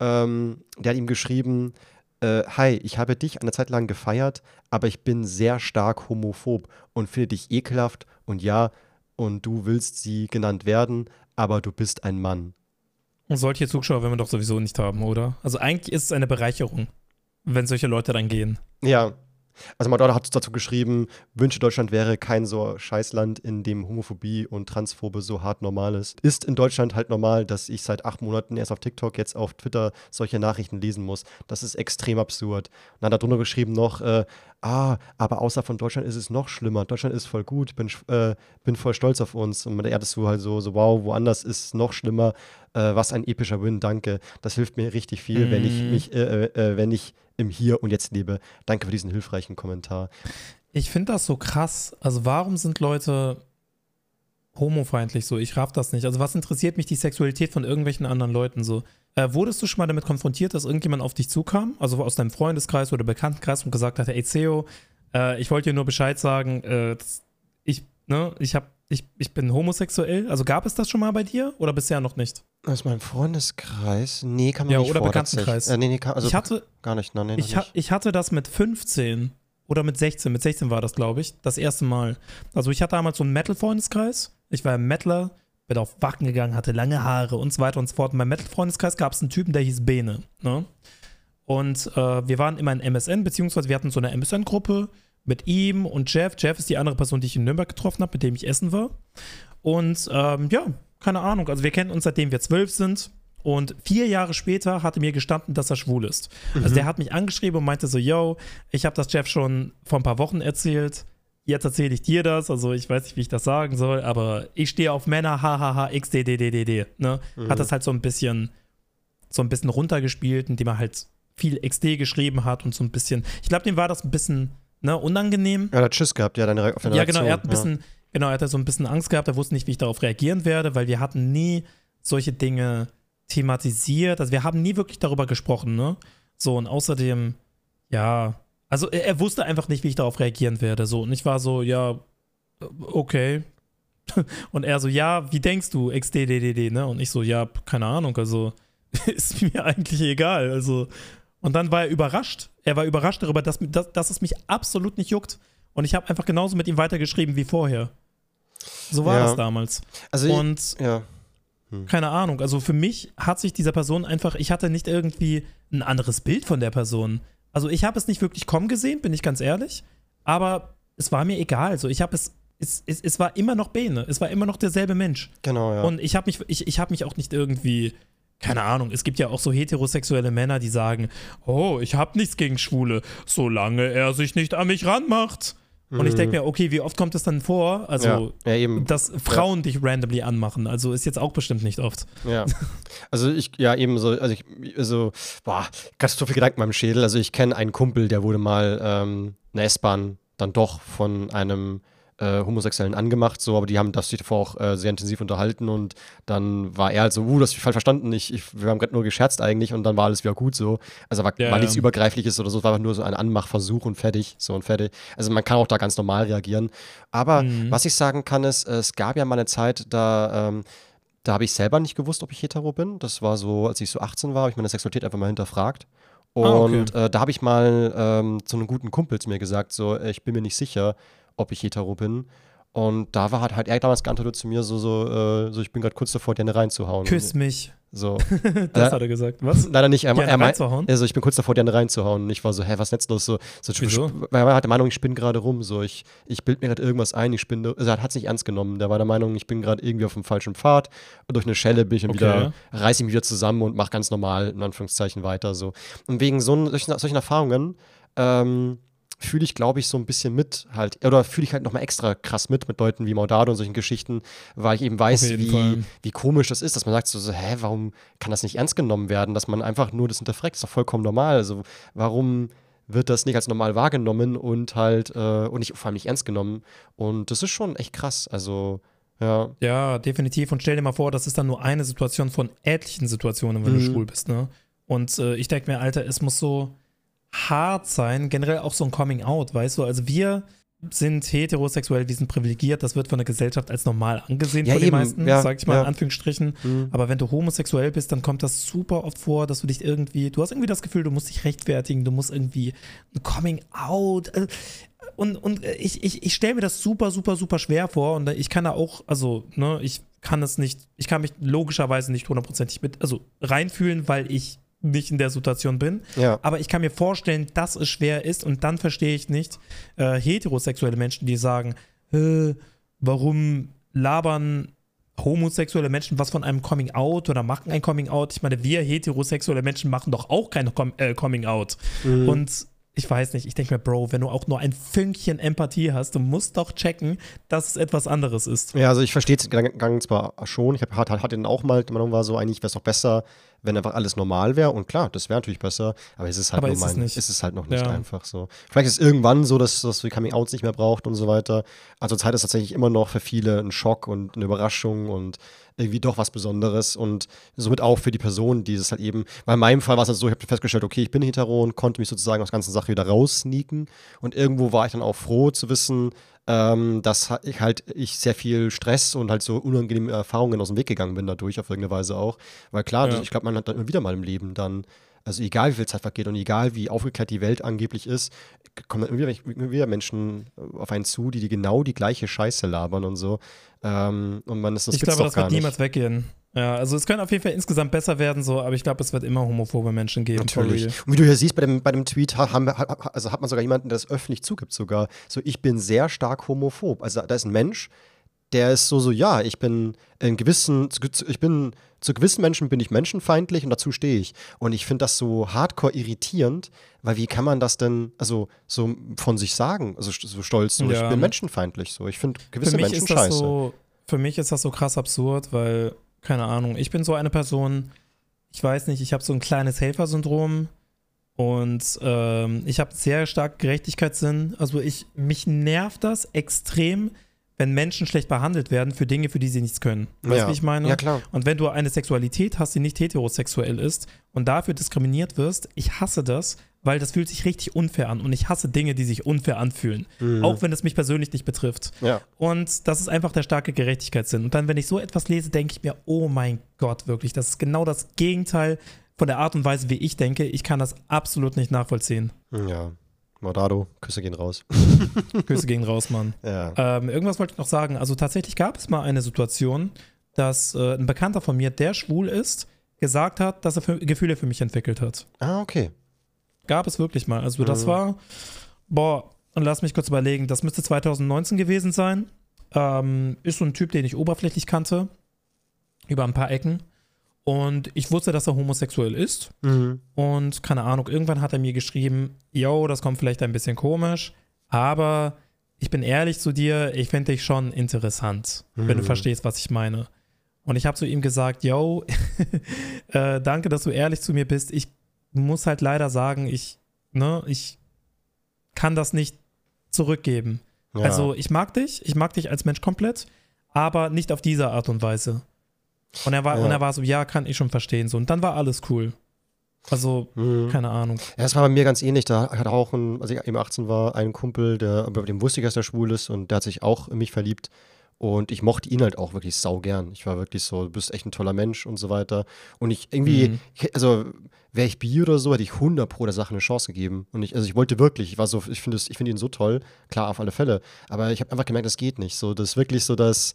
Ähm, der hat ihm geschrieben: äh, Hi, ich habe dich eine Zeit lang gefeiert, aber ich bin sehr stark homophob und finde dich ekelhaft. Und ja, und du willst sie genannt werden, aber du bist ein Mann. Und solche Zuschauer will man doch sowieso nicht haben, oder? Also eigentlich ist es eine Bereicherung, wenn solche Leute dann gehen. Ja. Also Madonna hat dazu geschrieben, wünsche Deutschland wäre kein so Scheißland, in dem Homophobie und Transphobe so hart normal ist. Ist in Deutschland halt normal, dass ich seit acht Monaten erst auf TikTok, jetzt auf Twitter solche Nachrichten lesen muss. Das ist extrem absurd. Und dann hat er drunter geschrieben noch, äh, ah, aber außer von Deutschland ist es noch schlimmer. Deutschland ist voll gut, bin, äh, bin voll stolz auf uns. Und er hattest du halt so, so, wow, woanders ist es noch schlimmer. Äh, was ein epischer Win, danke. Das hilft mir richtig viel, wenn ich Mhm. mich, äh, äh, wenn ich im Hier und Jetzt lebe. Danke für diesen hilfreichen Kommentar. Ich finde das so krass. Also warum sind Leute homofeindlich so? Ich raff das nicht. Also was interessiert mich die Sexualität von irgendwelchen anderen Leuten so? Äh, wurdest du schon mal damit konfrontiert, dass irgendjemand auf dich zukam, also aus deinem Freundeskreis oder Bekanntenkreis und gesagt hat, ey Ceo, äh, ich wollte dir nur Bescheid sagen, äh, ich, ne, ich habe ich, ich bin homosexuell. Also gab es das schon mal bei dir oder bisher noch nicht? Aus meinem Freundeskreis? Nee, kann man Ja, nicht oder vor, Bekanntenkreis. Äh, nee, nee, kann, also ich hatte, gar nicht. Nein, nee, ich, ha nicht. ich hatte das mit 15 oder mit 16. Mit 16 war das, glaube ich, das erste Mal. Also ich hatte damals so einen Metal-Freundeskreis. Ich war ein Metaler, bin auf Wacken gegangen, hatte lange Haare und so weiter und so fort. Und beim Metal-Freundeskreis gab es einen Typen, der hieß Bene. Ne? Und äh, wir waren immer in MSN, beziehungsweise wir hatten so eine MSN-Gruppe mit ihm und Jeff. Jeff ist die andere Person, die ich in Nürnberg getroffen habe, mit dem ich essen war. Und ähm, ja, keine Ahnung. Also wir kennen uns seitdem wir zwölf sind. Und vier Jahre später hatte mir gestanden, dass er schwul ist. Also der hat mich angeschrieben und meinte so, yo, ich habe das Jeff schon vor ein paar Wochen erzählt. Jetzt erzähle ich dir das. Also ich weiß nicht, wie ich das sagen soll, aber ich stehe auf Männer, hahaha, xdddd. Ne? Hat das halt so ein bisschen, so ein bisschen runtergespielt, indem er halt viel XD geschrieben hat und so ein bisschen. Ich glaube, dem war das ein bisschen ne, unangenehm. Ja, er hat Schiss gehabt, ja, deine, auf deine Ja, genau, er hat ein bisschen, genau, er hatte so ein bisschen Angst gehabt, er wusste nicht, wie ich darauf reagieren werde, weil wir hatten nie solche Dinge thematisiert. Also wir haben nie wirklich darüber gesprochen, ne? So, und außerdem, ja, also er, er wusste einfach nicht, wie ich darauf reagieren werde. So, und ich war so, ja, okay. Und er so, ja, wie denkst du, XDDDD, ne? Und ich so, ja, keine Ahnung, also ist mir eigentlich egal. Also, und dann war er überrascht. Er war überrascht darüber, dass, dass, dass es mich absolut nicht juckt. Und ich habe einfach genauso mit ihm weitergeschrieben wie vorher. So war Ja. das damals. Also, ich- Und ja. keine Ahnung, also für mich hat sich dieser Person einfach, ich hatte nicht irgendwie ein anderes Bild von der Person. Also ich habe es nicht wirklich kommen gesehen, bin ich ganz ehrlich, aber es war mir egal. Also ich habe es, es, es, es war immer noch Bene, es war immer noch derselbe Mensch. Genau, ja. Und ich habe mich, ich, ich habe mich auch nicht irgendwie, keine Ahnung, es gibt ja auch so heterosexuelle Männer, die sagen, oh, ich habe nichts gegen Schwule, solange er sich nicht an mich ranmacht. Und ich denke mir, okay, wie oft kommt es dann vor? Also, Mhm. ja, ja, dass Frauen dich randomly anmachen. Also ist jetzt auch bestimmt nicht oft. Ja. Also ich, ja, eben so, also ich, also, boah, ganz so viel Gedanken in meinem Schädel. Also ich kenne einen Kumpel, der wurde mal ähm, in der S-Bahn dann doch von einem äh, Homosexuellen angemacht, so, aber die haben das sich davor auch äh, sehr intensiv unterhalten und dann war er halt so, uh, das hab ich falsch verstanden, ich, ich, wir haben gerade nur gescherzt eigentlich und dann war alles wieder gut so. Also war, Ja, war nichts ja. Übergreifliches oder so, es war einfach nur so ein Anmachversuch und fertig, so und fertig. Also man kann auch da ganz normal reagieren. Aber Mhm. was ich sagen kann, ist, es gab ja mal eine Zeit, da ähm, da habe ich selber nicht gewusst, ob ich hetero bin. Das war so, als ich so 18 war, habe ich meine Sexualität einfach mal hinterfragt. Ah, okay. Und äh, da habe ich mal ähm, zu einem guten Kumpel zu mir gesagt, so, ich bin mir nicht sicher, ob ich hetero bin. Und da war halt, halt er damals geantwortet zu mir, so, so, äh, so ich bin gerade kurz davor, dir eine reinzuhauen. Küss mich. So. Das Äh, hat er gesagt. Was? Leider nicht. Er, er meint, reinzuhauen? also ich bin kurz davor, dir eine reinzuhauen. Und ich war so, hä, was ist los? So, so, Wieso? Weil er hat der Meinung, ich spinne gerade rum. So, ich, ich bild mir gerade irgendwas ein, ich spinne. Also er hat es nicht ernst genommen. Der war der Meinung, ich bin gerade irgendwie auf dem falschen Pfad. Und durch eine Schelle bin ich Okay. wieder, reiße ich mich wieder zusammen und mache ganz normal, in Anführungszeichen, weiter. So. Und wegen so, solchen, solchen Erfahrungen, ähm, fühle ich, glaube ich, so ein bisschen mit halt, oder fühle ich halt nochmal extra krass mit mit Leuten wie Maudado und solchen Geschichten, weil ich eben weiß, wie, Fall. wie komisch das ist, dass man sagt so, so, hä, warum kann das nicht ernst genommen werden, dass man einfach nur das hinterfragt, ist doch vollkommen normal. Also warum wird das nicht als normal wahrgenommen und halt, äh, und nicht, vor allem nicht ernst genommen. Und das ist schon echt krass. Also, ja. Ja, definitiv. Und stell dir mal vor, das ist dann nur eine Situation von etlichen Situationen, wenn du Mhm. schwul bist, ne? Und äh, ich denke mir, Alter, es muss so hart sein, generell auch so ein Coming Out, weißt du? Also wir sind heterosexuell, wir sind privilegiert, das wird von der Gesellschaft als normal angesehen Ja, von den eben, meisten, ja, sag ich mal ja. in Anführungsstrichen. Mhm. Aber wenn du homosexuell bist, dann kommt das super oft vor, dass du dich irgendwie, du hast irgendwie das Gefühl, du musst dich rechtfertigen, du musst irgendwie ein Coming Out. äh, Und, und ich, ich, ich stelle mir das super, super, super schwer vor. Und ich kann da auch, also, ne, ich kann es nicht, ich kann mich logischerweise nicht hundertprozentig mit, also reinfühlen, weil ich nicht in der Situation bin. Ja. Aber ich kann mir vorstellen, dass es schwer ist und dann verstehe ich nicht äh, heterosexuelle Menschen, die sagen, äh, warum labern homosexuelle Menschen was von einem Coming Out oder machen ein Coming Out? Ich meine, wir heterosexuelle Menschen machen doch auch kein Com äh, Coming Out. Mhm. Und ich weiß nicht, ich denke mir, Bro, wenn du auch nur ein Fünkchen Empathie hast, du musst doch checken, dass es etwas anderes ist. Ja, also ich verstehe den Gedankengang zwar schon, ich hab, hat, hat den auch mal, die Meinung war so, eigentlich wäre es doch besser, wenn einfach alles normal wäre. Und klar, das wäre natürlich besser, aber es ist halt Aber nur ist es mein, nicht. ist es halt noch nicht Ja. einfach so. Vielleicht ist es irgendwann so, dass das Coming Outs nicht mehr braucht und so weiter. Also Zeit ist tatsächlich immer noch für viele ein Schock und eine Überraschung und irgendwie doch was Besonderes und somit auch für die Person, die es halt eben, weil in meinem Fall war es halt so, ich habe festgestellt, okay, ich bin hetero und konnte mich sozusagen aus der ganzen Sache wieder raussneaken und irgendwo war ich dann auch froh zu wissen, ähm, dass ich halt ich sehr viel Stress und halt so unangenehme Erfahrungen aus dem Weg gegangen bin dadurch, auf irgendeine Weise auch. Weil klar, Ja. ich glaube, man hat dann immer wieder mal im Leben dann, also egal wie viel Zeit vergeht und egal wie aufgeklärt die Welt angeblich ist, kommen dann immer wieder, Menschen auf einen zu, die, die genau die gleiche Scheiße labern und so. Ähm, und man ist das ich glaube, das wird niemals weggehen. Ja, also es können auf jeden Fall insgesamt besser werden, so, aber ich glaube, es wird immer homophobe Menschen geben. Natürlich. Und wie du hier siehst, bei dem, bei dem Tweet ha- haben, also hat man sogar jemanden, der das öffentlich zugibt, sogar. So, ich bin sehr stark homophob. Also da ist ein Mensch, der ist so, so, ja, ich bin in gewissen, ich bin, zu gewissen Menschen bin ich menschenfeindlich und dazu stehe ich. Und ich finde das so hardcore irritierend, weil wie kann man das denn, also so von sich sagen, also so stolz, so, Ja. ich bin menschenfeindlich, so. Ich finde gewisse Menschen scheiße. so, für mich ist das so krass absurd, weil, keine Ahnung, ich bin so eine Person, ich weiß nicht, ich habe so ein kleines Helfersyndrom und ähm, ich habe sehr stark Gerechtigkeitssinn. Also ich, mich nervt das extrem, wenn Menschen schlecht behandelt werden für Dinge, für die sie nichts können. Weißt du, ja. wie ich meine? Ja, klar. Und wenn du eine Sexualität hast, die nicht heterosexuell ist und dafür diskriminiert wirst, ich hasse das, weil das fühlt sich richtig unfair an. Und ich hasse Dinge, die sich unfair anfühlen. Mhm. Auch wenn es mich persönlich nicht betrifft. Ja. Und das ist einfach der starke Gerechtigkeitssinn. Und dann, wenn ich so etwas lese, denke ich mir, oh mein Gott, wirklich, das ist genau das Gegenteil von der Art und Weise, wie ich denke. Ich kann das absolut nicht nachvollziehen. Ja. Morado, Küsse gehen raus. Grüße gehen raus, Mann. Ja. Ähm, irgendwas wollte ich noch sagen. Also tatsächlich gab es mal eine Situation, dass äh, ein Bekannter von mir, der schwul ist, gesagt hat, dass er für, Gefühle für mich entwickelt hat. Ah, okay. Gab es wirklich mal. Also das Mhm. war, boah, und lass mich kurz überlegen, das müsste 2019 gewesen sein. Ähm, ist so ein Typ, den ich oberflächlich kannte, über ein paar Ecken. Und ich wusste, dass er homosexuell ist. Mhm. Und keine Ahnung, irgendwann hat er mir geschrieben, yo, das kommt vielleicht ein bisschen komisch, aber ich bin ehrlich zu dir, ich finde dich schon interessant, wenn du Mhm. verstehst, was ich meine. Und ich habe zu ihm gesagt, yo, äh, danke, dass du ehrlich zu mir bist. Ich muss halt leider sagen, ich, ne, ich kann das nicht zurückgeben. Ja. Also ich mag dich, ich mag dich als Mensch komplett, aber nicht auf diese Art und Weise. Und er war, Ja. und er war so, ja, kann ich schon verstehen. So. Und dann war alles cool. Also, Mhm. keine Ahnung. Ja, das war bei mir ganz ähnlich. Da hat auch, ein, als ich eben 18 war, ein Kumpel, der, bei dem wusste ich, dass der schwul ist und der hat sich auch in mich verliebt. Und ich mochte ihn halt auch wirklich sau gern. Ich war wirklich so, du bist echt ein toller Mensch und so weiter. Und ich irgendwie, Mhm. also wäre ich bi oder so, hätte ich 100 pro der Sache eine Chance gegeben. Und ich, also ich wollte wirklich, ich war so, ich finde finde ihn so toll, klar, auf alle Fälle. Aber ich habe einfach gemerkt, das geht nicht. So, das ist wirklich so, dass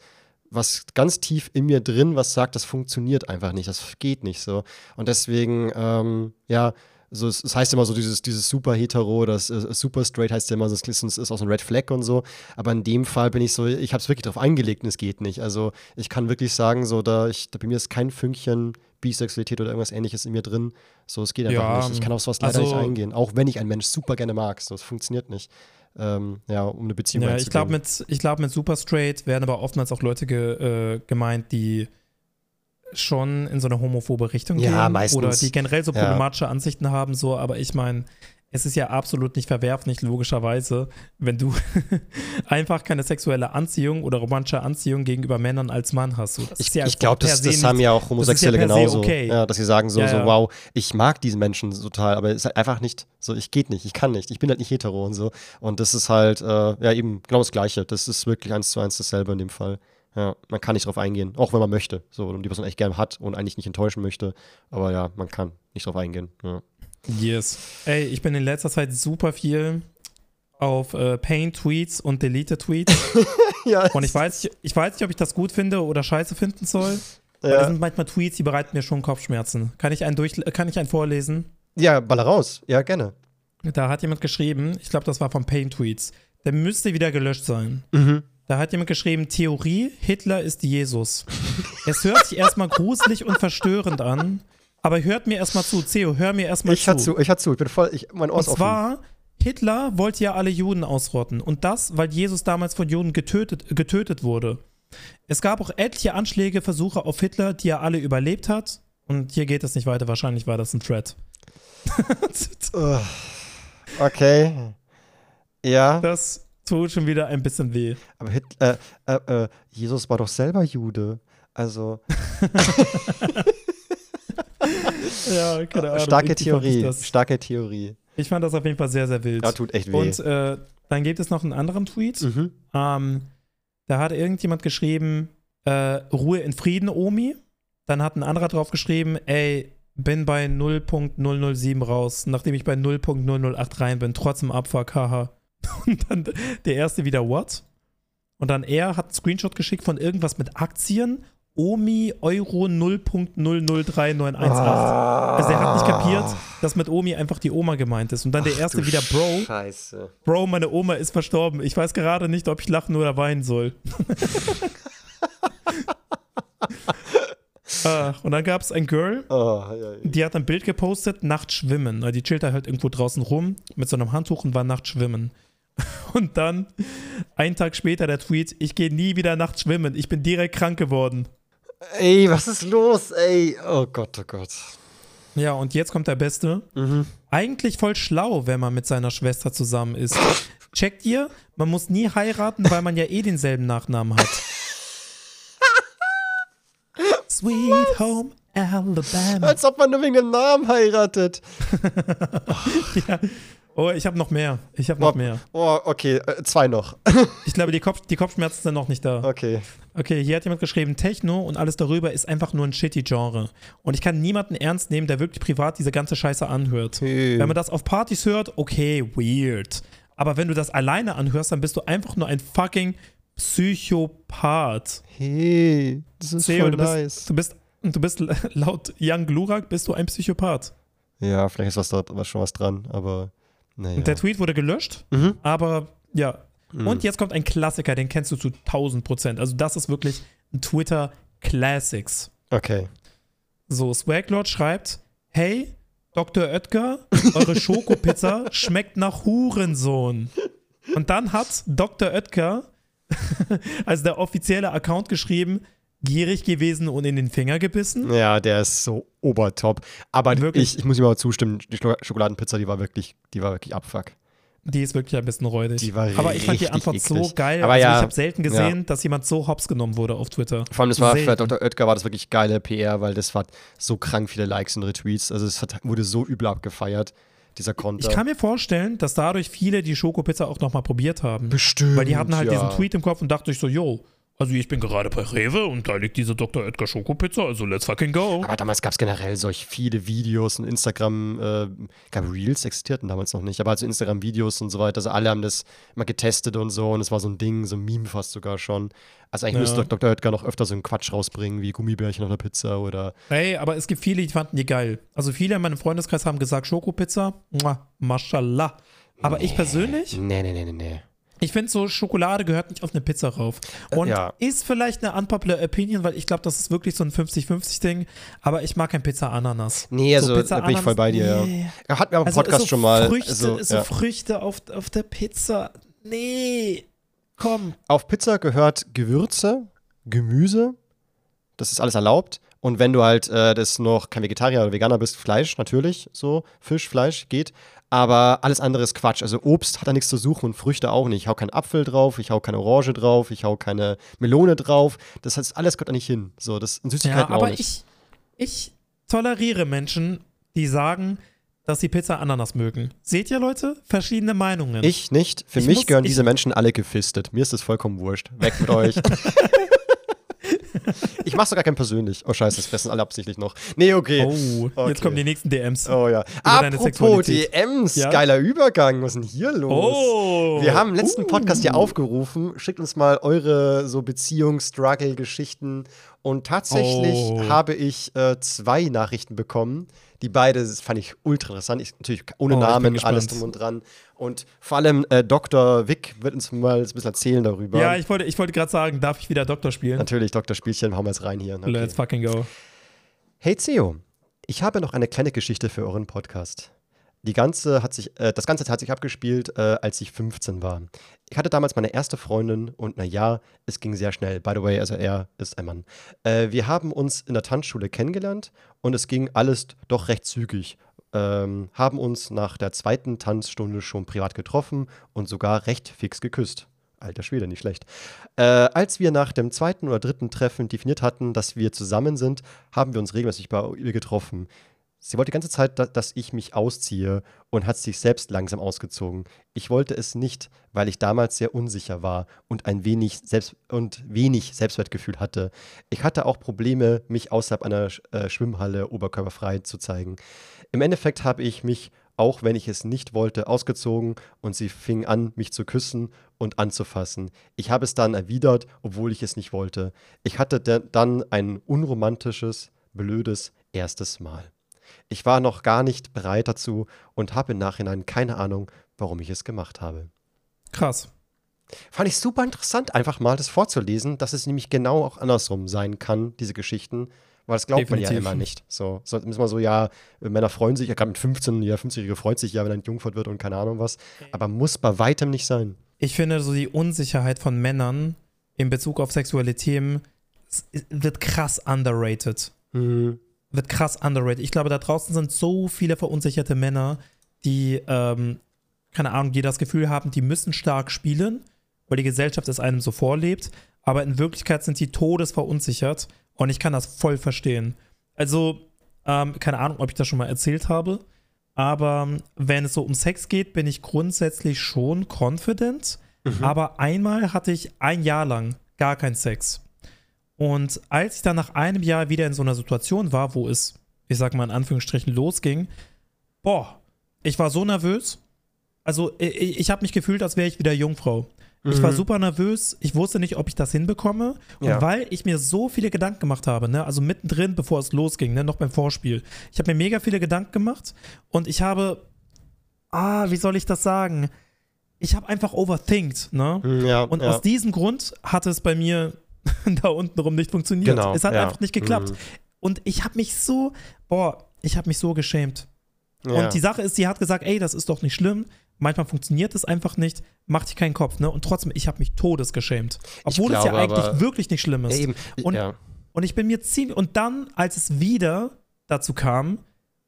was ganz tief in mir drin, was sagt, das funktioniert einfach nicht, das geht nicht so. Und deswegen, ähm, ja, so, es, es heißt immer so, dieses, dieses super hetero, das äh, super straight heißt ja immer, das ist, ist auch so ein Red Flag und so. Aber in dem Fall bin ich so, ich habe es wirklich drauf eingelegt und es geht nicht. Also ich kann wirklich sagen, so, da, ich, da bei mir ist kein Fünkchen Bisexualität oder irgendwas ähnliches in mir drin. So, es geht einfach Ja, nicht. Ich kann auf sowas leider also- nicht eingehen. Auch wenn ich einen Mensch super gerne mag. So, es funktioniert nicht. Ähm, ja, um eine Beziehung Ja, ich glaube, mit, ich glaub, mit Super Straight werden aber oftmals auch Leute ge, äh, gemeint, die schon in so eine homophobe Richtung Ja, gehen meistens. oder die generell so Ja. problematische Ansichten haben, so, aber ich meine, es ist ja absolut nicht verwerflich, logischerweise, wenn du einfach keine sexuelle Anziehung oder romantische Anziehung gegenüber Männern als Mann hast. So, Ich, ja ich glaube, das, das haben ja auch Homosexuelle se genauso. okay. Ja, dass sie sagen so, Ja, so, ja. wow, ich mag diesen Menschen total, aber es ist halt einfach nicht, so, ich geht nicht, ich kann nicht, ich bin halt nicht hetero und so. Und das ist halt, äh, ja, eben genau das Gleiche. Das ist wirklich eins zu eins dasselbe in dem Fall. Ja, man kann nicht drauf eingehen, auch wenn man möchte, so, und die Person echt gerne hat und eigentlich nicht enttäuschen möchte. Aber ja, man kann nicht drauf eingehen. Ja. Yes. Ey, ich bin in letzter Zeit super viel auf äh, Pain-Tweets und Delete-Tweets. ja, Und ich weiß, nicht- ich weiß nicht, ob ich das gut finde oder scheiße finden soll. Weil das ja, sind manchmal Tweets, die bereiten mir schon Kopfschmerzen. Kann ich einen, durch, kann ich einen vorlesen? ja, baller raus. Ja, gerne. Da hat jemand geschrieben, ich glaube, das war von Pain-Tweets. Der müsste wieder gelöscht sein. Mhm. Da hat jemand geschrieben, Theorie, Hitler ist Jesus. es hört sich erstmal gruselig und verstörend an, aber hört mir erstmal zu. Theo, hör mir erstmal Ich zu. hatte zu, ich hatte zu, ich bin voll, ich, mein Ohr Und ist offen. zwar, Hitler wollte ja alle Juden ausrotten. Und das, weil Jesus damals von Juden getötet, getötet wurde. Es gab auch etliche Anschläge, Versuche auf Hitler, die er alle überlebt hat. Und hier geht es nicht weiter. Wahrscheinlich war das ein Thread. Okay. Ja. Das tut schon wieder ein bisschen weh. Aber Hit, äh, äh, äh, Jesus war doch selber Jude. Also, Ja, keine Ahnung. starke Ich, Theorie. das. Starke Theorie. ich fand das auf jeden Fall sehr, sehr wild. Ja, tut echt weh. Und äh, Dann gibt es noch einen anderen Tweet. Mhm. Ähm, da hat irgendjemand geschrieben, äh, Ruhe in Frieden, Omi. Dann hat ein anderer drauf geschrieben, ey, bin bei 0.007 raus, nachdem ich bei 0.008 rein bin, trotzdem Abfuck, haha. Und dann der erste wieder, what? Und dann er hat einen Screenshot geschickt von irgendwas mit Aktien, Omi Euro 0.003918. Also er hat nicht kapiert, dass mit Omi einfach die Oma gemeint ist. Und dann der Ach, erste du wieder, Bro, Scheiße. Bro, meine Oma ist verstorben. Ich weiß gerade nicht, ob ich lachen oder weinen soll. Ach, und dann gab es ein Girl, Oh, ja, ja. die hat ein Bild gepostet, Nacht schwimmen. Die chillt da halt irgendwo draußen rum mit so einem Handtuch und war Nacht schwimmen. Und dann, einen Tag später, der Tweet, ich gehe nie wieder nachts schwimmen. Ich bin direkt krank geworden. Ey, was ist los, ey? Oh Gott, oh Gott. Ja, und jetzt kommt der Beste. Mhm. Eigentlich voll schlau, wenn man mit seiner Schwester zusammen ist. Checkt ihr? Man muss nie heiraten, weil man ja eh denselben Nachnamen hat. Sweet Home Alabama. Als ob man nur wegen dem Namen heiratet. Ja. Oh, ich habe noch mehr. Ich habe noch Boah. mehr. Oh, okay, äh, zwei noch. Ich glaube, die, Kopf, die Kopfschmerzen sind noch nicht da. Okay. Okay, hier hat jemand geschrieben, Techno und alles darüber ist einfach nur ein shitty Genre. Und ich kann niemanden ernst nehmen, der wirklich privat diese ganze Scheiße anhört. Hey. Wenn man das auf Partys hört, okay, weird. Aber wenn du das alleine anhörst, dann bist du einfach nur ein fucking Psychopath. Hey, das ist Theo, voll du bist, nice. du bist, du bist laut Young Glurak bist du ein Psychopath. Ja, vielleicht ist was da, was schon was dran, aber naja. Und der Tweet wurde gelöscht, Mhm. aber ja. Mhm. Und jetzt kommt ein Klassiker, den kennst du zu 1000 Prozent. Also das ist wirklich ein Twitter Classics. Okay. So, Swaglord schreibt, hey, Dr. Oetker, eure Schokopizza schmeckt nach Hurensohn. Und dann hat Dr. Oetker, also der offizielle Account geschrieben, gierig gewesen und in den Finger gebissen. Ja, der ist so obertop. Aber Wirklich? ich, ich muss ihm aber zustimmen, die Schoko- Schokoladenpizza, die war wirklich, die war wirklich Abfuck. Die ist wirklich ein bisschen räudig. Die war Aber ich fand die Antwort so eklig. geil. Aber also ja, ich habe selten gesehen, dass jemand so hops genommen wurde auf Twitter. Vor allem, das war für Selten. Dr. Oetker war das wirklich geile PR, weil das war so krank viele Likes und Retweets. Also es wurde so übel abgefeiert, dieser Konter. Ich kann mir vorstellen, dass dadurch viele die Schokopizza auch nochmal probiert haben. Bestimmt. Weil die hatten halt ja. diesen Tweet im Kopf und dachte ich so, yo, also ich bin gerade bei Rewe und da liegt diese Dr. Edgar Schokopizza, also let's fucking go. Aber damals gab es generell solch viele Videos und Instagram, äh, ich glaube Reels existierten damals noch nicht, aber also Instagram-Videos und so weiter, also alle haben das immer getestet und so und es war so ein Ding, so ein Meme fast sogar schon. Also eigentlich Ja. müsste Dr. Oetker noch öfter so einen Quatsch rausbringen, wie Gummibärchen auf einer Pizza oder Ey, aber es gibt viele, die fanden die geil. Also viele in meinem Freundeskreis haben gesagt, Schokopizza, muah, mashallah. Aber ich persönlich, Nee, nee, nee, nee, nee. Ich finde so, Schokolade gehört nicht auf eine Pizza rauf. Und ja. ist vielleicht eine unpopular Opinion, weil ich glaube, das ist wirklich so ein 50-50-Ding, aber ich mag kein Pizza-Ananas. Nee, also So, Pizza da bin ich voll bei dir, nee. ja. Er hat mir auch im Also Podcast so schon mal. Früchte, also, so ja. Früchte auf, auf der Pizza. Nee. Komm. Auf Pizza gehört Gewürze, Gemüse, das ist alles erlaubt. Und wenn du halt äh, das noch kein Vegetarier oder Veganer bist, Fleisch natürlich, so Fisch, Fleisch geht. Aber alles andere ist Quatsch. Also Obst hat da nichts zu suchen und Früchte auch nicht. Ich hau keinen Apfel drauf, ich hau keine Orange drauf, ich hau keine Melone drauf. Das heißt, alles kommt da nicht hin. So, das Ja, Süßigkeiten auch aber nicht. ich, ich toleriere Menschen, die sagen, dass sie Pizza Ananas mögen. Seht ihr, Leute? Verschiedene Meinungen. Ich nicht. Für Ich mich muss- gehören diese Menschen alle gefistet. Mir ist das vollkommen wurscht. Weg mit euch. ich mach's sogar kein persönlich. Oh scheiße, das fressen alle absichtlich noch. Nee, okay. Oh, Okay. jetzt kommen die nächsten DMs. Oh ja. Apropos. DMs, Ja? geiler Übergang. Was ist denn hier los? Oh. Wir haben im letzten Uh. Podcast ja aufgerufen, schickt uns mal eure so Beziehungs-Struggle-Geschichten. Und tatsächlich Oh. habe ich äh, zwei Nachrichten bekommen. Die beide das fand ich ultra interessant. Ich, natürlich ohne Oh, Namen, alles drum und dran. Und vor allem äh, Dr. Wick wird uns mal ein bisschen erzählen darüber. Ja, ich wollte, ich wollte gerade sagen, darf ich wieder Doktor spielen? Natürlich, Dr. Spielchen, hauen wir jetzt rein hier. Okay. Let's fucking go. Hey Theo, ich habe noch eine kleine Geschichte für euren Podcast. Die ganze hat sich, äh, das Ganze hat sich abgespielt, äh, als ich 15 war. Ich hatte damals meine erste Freundin und naja, es ging sehr schnell. By the way, also er ist ein Mann. Äh, wir haben uns in der Tanzschule kennengelernt und es ging alles doch recht zügig. Ähm, haben uns nach der zweiten Tanzstunde schon privat getroffen und sogar recht fix geküsst. Alter Schwede, nicht schlecht. Äh, als wir nach dem zweiten oder dritten Treffen definiert hatten, dass wir zusammen sind, haben wir uns regelmäßig bei ihr getroffen. Sie wollte die ganze Zeit, da, dass ich mich ausziehe und hat sich selbst langsam ausgezogen. Ich wollte es nicht, weil ich damals sehr unsicher war und ein wenig Selbst und wenig Selbstwertgefühl hatte. Ich hatte auch Probleme, mich außerhalb einer äh, Schwimmhalle oberkörperfrei zu zeigen. Im Endeffekt habe ich mich, auch wenn ich es nicht wollte, ausgezogen und sie fing an, mich zu küssen und anzufassen. Ich habe es dann erwidert, obwohl ich es nicht wollte. Ich hatte dann ein unromantisches, blödes erstes Mal. Ich war noch gar nicht bereit dazu und habe im Nachhinein keine Ahnung, warum ich es gemacht habe. Krass. Fand ich super interessant, einfach mal das vorzulesen, dass es nämlich genau auch andersrum sein kann, diese Geschichten. Weil das glaubt Definitiv. man ja immer nicht. So, so ist man so, ja, Männer freuen sich, ja, gerade mit 15, ja, 50-Jährige freut sich ja, wenn er Jungfurt wird und keine Ahnung was. Aber muss bei weitem nicht sein. Ich finde, so die Unsicherheit von Männern in Bezug auf sexuelle Themen wird krass underrated. Mhm wird krass underrated. Ich glaube, da draußen sind so viele verunsicherte Männer, die, ähm, keine Ahnung, die das Gefühl haben, die müssen stark spielen, weil die Gesellschaft es einem so vorlebt. Aber in Wirklichkeit sind sie todesverunsichert und ich kann das voll verstehen. Also, ähm, keine Ahnung, ob ich das schon mal erzählt habe, aber wenn es so um Sex geht, bin ich grundsätzlich schon confident. Mhm. Aber einmal hatte ich ein Jahr lang gar keinen Sex. Und als ich dann nach einem Jahr wieder in so einer Situation war, wo es, ich sag mal in Anführungsstrichen, losging, boah, ich war so nervös. Also ich, ich habe mich gefühlt, als wäre ich wieder Jungfrau. Ich war mhm. super nervös. Ich wusste nicht, ob ich das hinbekomme. Und ja. weil ich mir so viele Gedanken gemacht habe, ne, also mittendrin, bevor es losging, ne, noch beim Vorspiel, ich habe mir mega viele Gedanken gemacht und ich habe, ah, wie soll ich das sagen? Ich habe einfach overthinkt, ne? Mhm, ja, und ja. aus diesem Grund hat es bei mir da unten rum nicht funktioniert. Genau, es hat ja. einfach nicht geklappt. Mhm. Und ich habe mich so, boah, ich habe mich so geschämt. Ja. Und die Sache ist, sie hat gesagt, ey, das ist doch nicht schlimm. Manchmal funktioniert es einfach nicht, mach dich keinen Kopf, ne? Und trotzdem, ich habe mich todesgeschämt. Obwohl glaube, es ja eigentlich wirklich nicht schlimm ist. Eben, und, ja. und ich bin mir ziemlich, und dann, als es wieder dazu kam,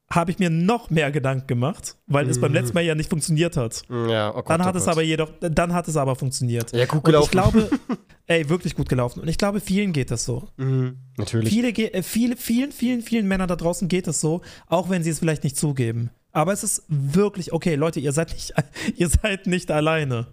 habe ich mir noch mehr Gedanken gemacht, weil mhm. es beim letzten Mal ja nicht funktioniert hat. Ja, oh Gott, dann hat oh es aber jedoch, dann hat es aber funktioniert. Ja, gut gelaufen. Und ich glaube, ey, wirklich gut gelaufen. Und ich glaube, vielen geht das so. Mhm, natürlich. Viele, äh, viele, vielen, vielen, vielen Männern da draußen geht es so, auch wenn sie es vielleicht nicht zugeben. Aber es ist wirklich, okay, Leute, ihr seid nicht, ihr seid nicht alleine.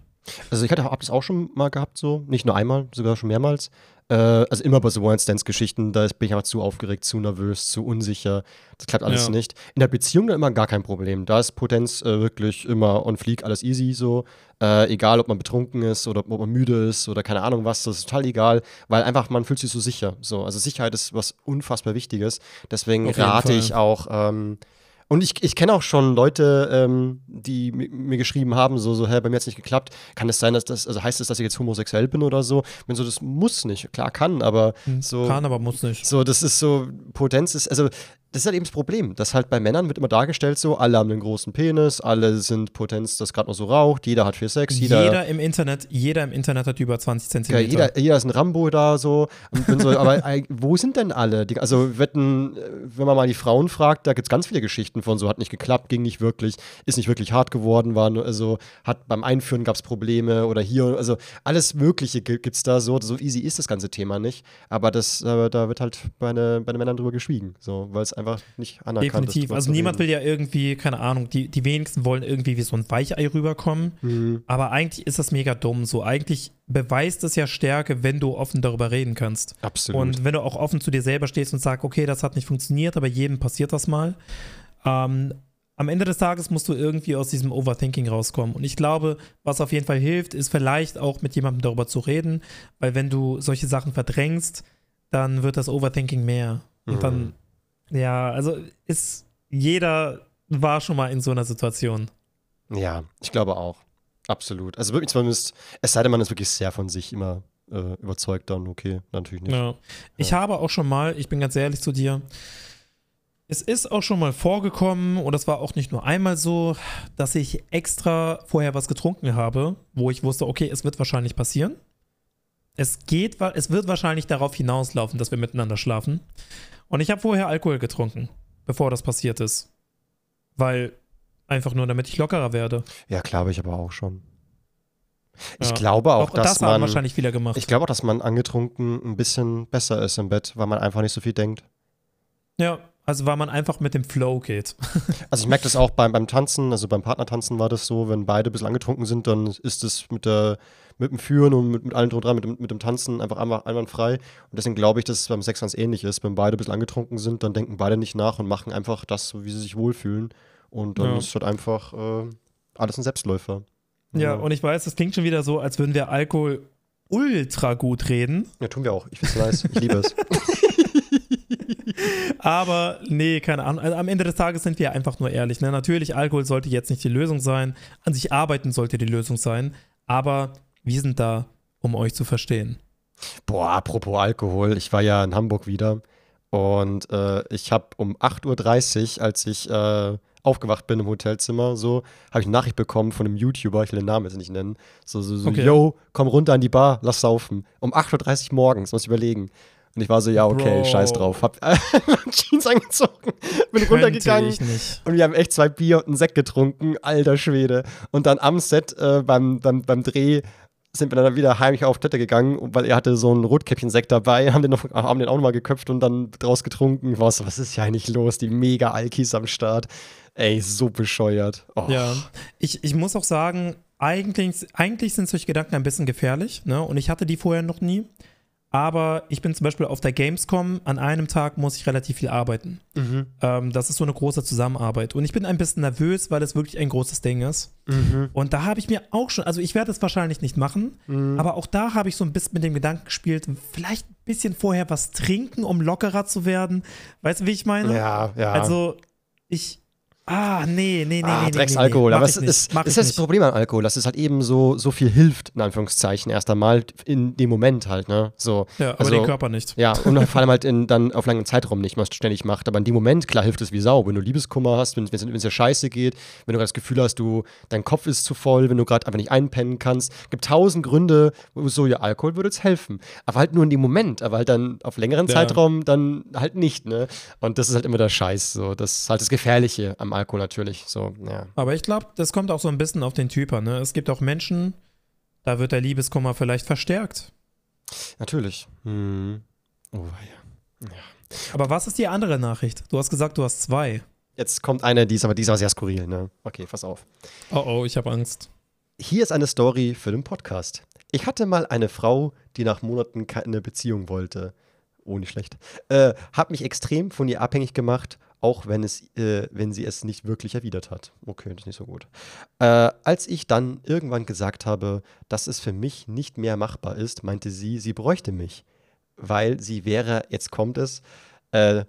Also ich hatte das auch schon mal gehabt, so, nicht nur einmal, sogar schon mehrmals. Äh, also immer bei so One-Stance-Geschichten, da bin ich einfach zu aufgeregt, zu nervös, zu unsicher. Das klappt alles ja. nicht. In der Beziehung dann immer gar kein Problem. Da ist Potenz äh, wirklich immer on fleek, alles easy so. Äh, egal, ob man betrunken ist oder ob man müde ist oder keine Ahnung was, das ist total egal, weil einfach man fühlt sich so sicher. So. Also Sicherheit ist was unfassbar Wichtiges. Deswegen rate ich auch, ähm, und ich, ich kenne auch schon Leute, ähm, die mir geschrieben haben, so, so, hä, bei mir hat es nicht geklappt. Kann es sein, dass das, also heißt es, dass ich jetzt homosexuell bin oder so? Wenn so, das muss nicht. Klar, kann, aber hm, so. Kann, aber muss nicht. So, das ist so, Potenz ist, also das ist halt eben das Problem, dass halt bei Männern wird immer dargestellt so, alle haben einen großen Penis, alle sind Potenz, das gerade noch so raucht, jeder hat viel Sex, jeder, jeder im Internet, jeder im Internet hat über 20 Zentimeter. Ja, jeder, jeder ist ein Rambo da so, so aber wo sind denn alle? Die, also wetten, wenn man mal die Frauen fragt, da gibt es ganz viele Geschichten von so, hat nicht geklappt, ging nicht wirklich, ist nicht wirklich hart geworden, war nur, also hat beim Einführen gab es Probleme oder hier, also alles Mögliche gibt es da so, so easy ist das ganze Thema nicht, aber das, äh, da wird halt bei, ne, bei den Männern drüber geschwiegen, so, weil es einfach einfach nicht anerkannt Definitiv. Ist, also niemand will ja irgendwie, keine Ahnung, die, die wenigsten wollen irgendwie wie so ein Weichei rüberkommen. Mhm. Aber eigentlich ist das mega dumm. So, eigentlich beweist es ja Stärke, wenn du offen darüber reden kannst. Absolut. Und wenn du auch offen zu dir selber stehst und sagst, okay, das hat nicht funktioniert, aber jedem passiert das mal. Ähm, am Ende des Tages musst du irgendwie aus diesem Overthinking rauskommen. Und ich glaube, was auf jeden Fall hilft, ist vielleicht auch mit jemandem darüber zu reden, weil wenn du solche Sachen verdrängst, dann wird das Overthinking mehr. Und mhm. dann ja, also ist jeder war schon mal in so einer Situation. Ja, ich glaube auch. Absolut. Also wirklich zumindest, es sei denn, man ist wirklich sehr von sich immer äh, überzeugt, dann okay, natürlich nicht. Ja. Ich ja. habe auch schon mal, ich bin ganz ehrlich zu dir, es ist auch schon mal vorgekommen, und das war auch nicht nur einmal so, dass ich extra vorher was getrunken habe, wo ich wusste, okay, es wird wahrscheinlich passieren. Es geht, es wird wahrscheinlich darauf hinauslaufen, dass wir miteinander schlafen. Und ich habe vorher Alkohol getrunken, bevor das passiert ist. Weil einfach nur, damit ich lockerer werde. Ja, glaube ich aber auch schon. Ich ja. glaube auch, auch dass das man wahrscheinlich viele gemacht. Ich glaube auch, dass man angetrunken ein bisschen besser ist im Bett, weil man einfach nicht so viel denkt. Ja, also weil man einfach mit dem Flow geht. Also ich merke das auch beim, beim Tanzen, also beim Partnertanzen war das so, wenn beide ein bisschen angetrunken sind, dann ist es mit der mit dem Führen und mit, mit allem dran, mit dem, mit dem Tanzen einfach einmal, einwandfrei. Und deswegen glaube ich, dass es beim Sex ganz ähnlich ist. Wenn beide ein bisschen angetrunken sind, dann denken beide nicht nach und machen einfach das, wie sie sich wohlfühlen. Und dann Ja. ist halt einfach äh, alles ein Selbstläufer. Ja, und ich weiß, das klingt schon wieder so, als würden wir Alkohol ultra gut reden. ja, tun wir auch. Ich es nice. Ich liebe es. Aber nee, keine Ahnung. Also am Ende des Tages sind wir einfach nur ehrlich. Ne? Natürlich, Alkohol sollte jetzt nicht die Lösung sein. An sich arbeiten sollte die Lösung sein. Aber wir sind da, um euch zu verstehen. Boah, apropos Alkohol, ich war ja in Hamburg wieder und äh, ich habe um 8.30 Uhr, als ich äh, aufgewacht bin im Hotelzimmer, so, habe ich eine Nachricht bekommen von einem YouTuber, ich will den Namen jetzt nicht nennen, so, so, so Okay. yo, komm runter an die Bar, lass saufen. Um 8.30 Uhr morgens, muss ich überlegen. Und ich war so, ja, okay, Bro. scheiß drauf. Hab Jeans angezogen, bin Könnte runtergegangen. Und wir haben echt zwei Bier und einen Sekt getrunken, alter Schwede. Und dann am Set äh, beim, beim, beim Dreh sind wir dann wieder heimlich auf Toilette gegangen, weil er hatte so einen Rotkäppchen-Sekt dabei, haben den, noch, haben den auch nochmal geköpft und dann draus getrunken. So, was ist hier eigentlich los? Die mega Alkis am Start. Ey, so bescheuert. Oh. Ja, ich, ich muss auch sagen, eigentlich, eigentlich sind solche Gedanken ein bisschen gefährlich. Ne? Und ich hatte die vorher noch nie. Aber ich bin zum Beispiel auf der Gamescom, an einem Tag muss ich relativ viel arbeiten. Mhm. Ähm, das ist so eine große Zusammenarbeit. Und ich bin ein bisschen nervös, weil es wirklich ein großes Ding ist. Mhm. Und da habe ich mir auch schon, also ich werde es wahrscheinlich nicht machen, Mhm. aber auch da habe ich so ein bisschen mit dem Gedanken gespielt, vielleicht ein bisschen vorher was trinken, um lockerer zu werden. Weißt du, wie ich meine? Ja, ja. Also, ich. Ah, nee, nee, nee, ah, nee, nee. Drecksalkohol. Nee, Aber Mach es ist, mach ist das. Problem an Alkohol, dass es halt eben so, so viel hilft, in Anführungszeichen, erst einmal in dem Moment halt, ne? So. Ja, aber also- den Körper nicht. Ja, und vor allem halt in, dann auf langen Zeitraum nicht, was ständig macht. Aber in dem Moment, klar, hilft es wie Sau. Wenn du Liebeskummer hast, wenn es es dir scheiße geht, wenn du gerade das Gefühl hast, du, dein Kopf ist zu voll, wenn du gerade einfach nicht einpennen kannst. gibt tausend Gründe, wo so, ja, Alkohol würde jetzt helfen. Aber halt nur in dem Moment, aber halt dann auf längeren Ja. Zeitraum dann halt nicht, ne? Und das ist halt immer der Scheiß. So. Das ist halt das Gefährliche am Alkohol natürlich. So, ja. Aber ich glaube, das kommt auch so ein bisschen auf den Typ an. Ne? Es gibt auch Menschen, da wird der Liebeskummer vielleicht verstärkt. Natürlich. Hm. Oh, ja. Aber was ist die andere Nachricht? Du hast gesagt, du hast zwei. Jetzt kommt eine, die ist aber, die ist aber sehr skurril, ne? Okay, pass auf. Oh oh, ich habe Angst. Hier ist eine Story für den Podcast. Ich hatte mal eine Frau, die nach Monaten keine Beziehung wollte. Oh, nicht schlecht. Äh, hab mich extrem von ihr abhängig gemacht, auch wenn, es, äh, wenn sie es nicht wirklich erwidert hat. Okay, das ist nicht so gut. Äh, als ich dann irgendwann gesagt habe, dass es für mich nicht mehr machbar ist, meinte sie, sie bräuchte mich. Weil sie wäre, jetzt kommt es, äh,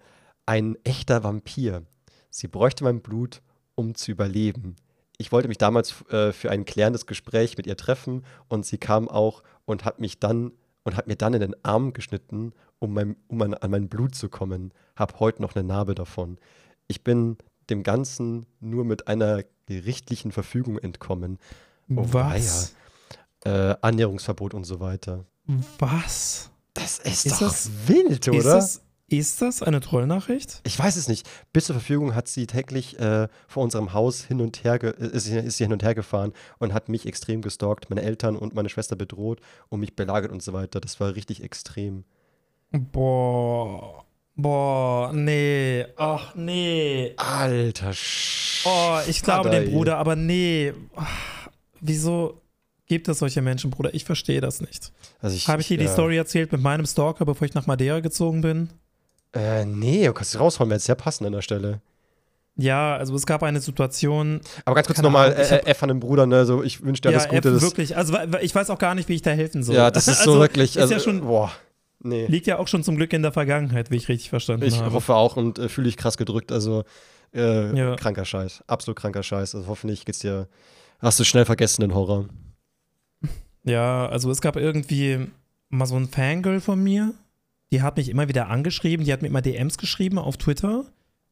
ein echter Vampir. Sie bräuchte mein Blut, um zu überleben. Ich wollte mich damals äh, für ein klärendes Gespräch mit ihr treffen und sie kam auch und hat mich dann und hat mir dann in den Arm geschnitten, um, mein, um an, an mein Blut zu kommen. Hab heute noch eine Narbe davon. Ich bin dem Ganzen nur mit einer gerichtlichen Verfügung entkommen. Oh, Was? Äh, Annäherungsverbot und so weiter. Was? Das ist, Ist doch das- wild, oder? Ist das, ist das eine Trollnachricht? Ich weiß es nicht. Bis zur Verfügung hat sie täglich äh, vor unserem Haus hin und her, ge äh, ist, sie- ist sie hin und her gefahren und hat mich extrem gestalkt, meine Eltern und meine Schwester bedroht und mich belagert und so weiter. Das war richtig extrem. Boah. Boah, nee. Ach, nee. Alter Sch. Oh, ich glaube dem Bruder, aber nee. Ach, Wieso gibt es solche Menschen, Bruder? Ich verstehe das nicht. Also Habe ich dir die äh, Story erzählt mit meinem Stalker, bevor ich nach Madeira gezogen bin? Äh, nee, du kannst es rausholen, wäre sehr passend an der Stelle. Ja, also es gab eine Situation. Aber ganz kurz nochmal, ich äh, äh, F an den Bruder, ne? So, ich wünsche dir ja, alles Gute. F, Das, wirklich. Also ich weiß auch gar nicht, wie ich da helfen soll. ja, das ist so also, wirklich. Ist Also, ja schon, boah, nee. liegt ja auch schon zum Glück in der Vergangenheit, wie ich richtig verstanden Ich habe. hoffe auch und äh, fühle dich krass gedrückt. Also, äh, Ja. kranker Scheiß. Absolut kranker Scheiß. Also, hoffentlich geht's dir. Hast du schnell vergessen, den Horror. Ja, also es gab irgendwie mal so ein Fangirl von mir, die hat mich immer wieder angeschrieben, die hat mir immer DMs geschrieben auf Twitter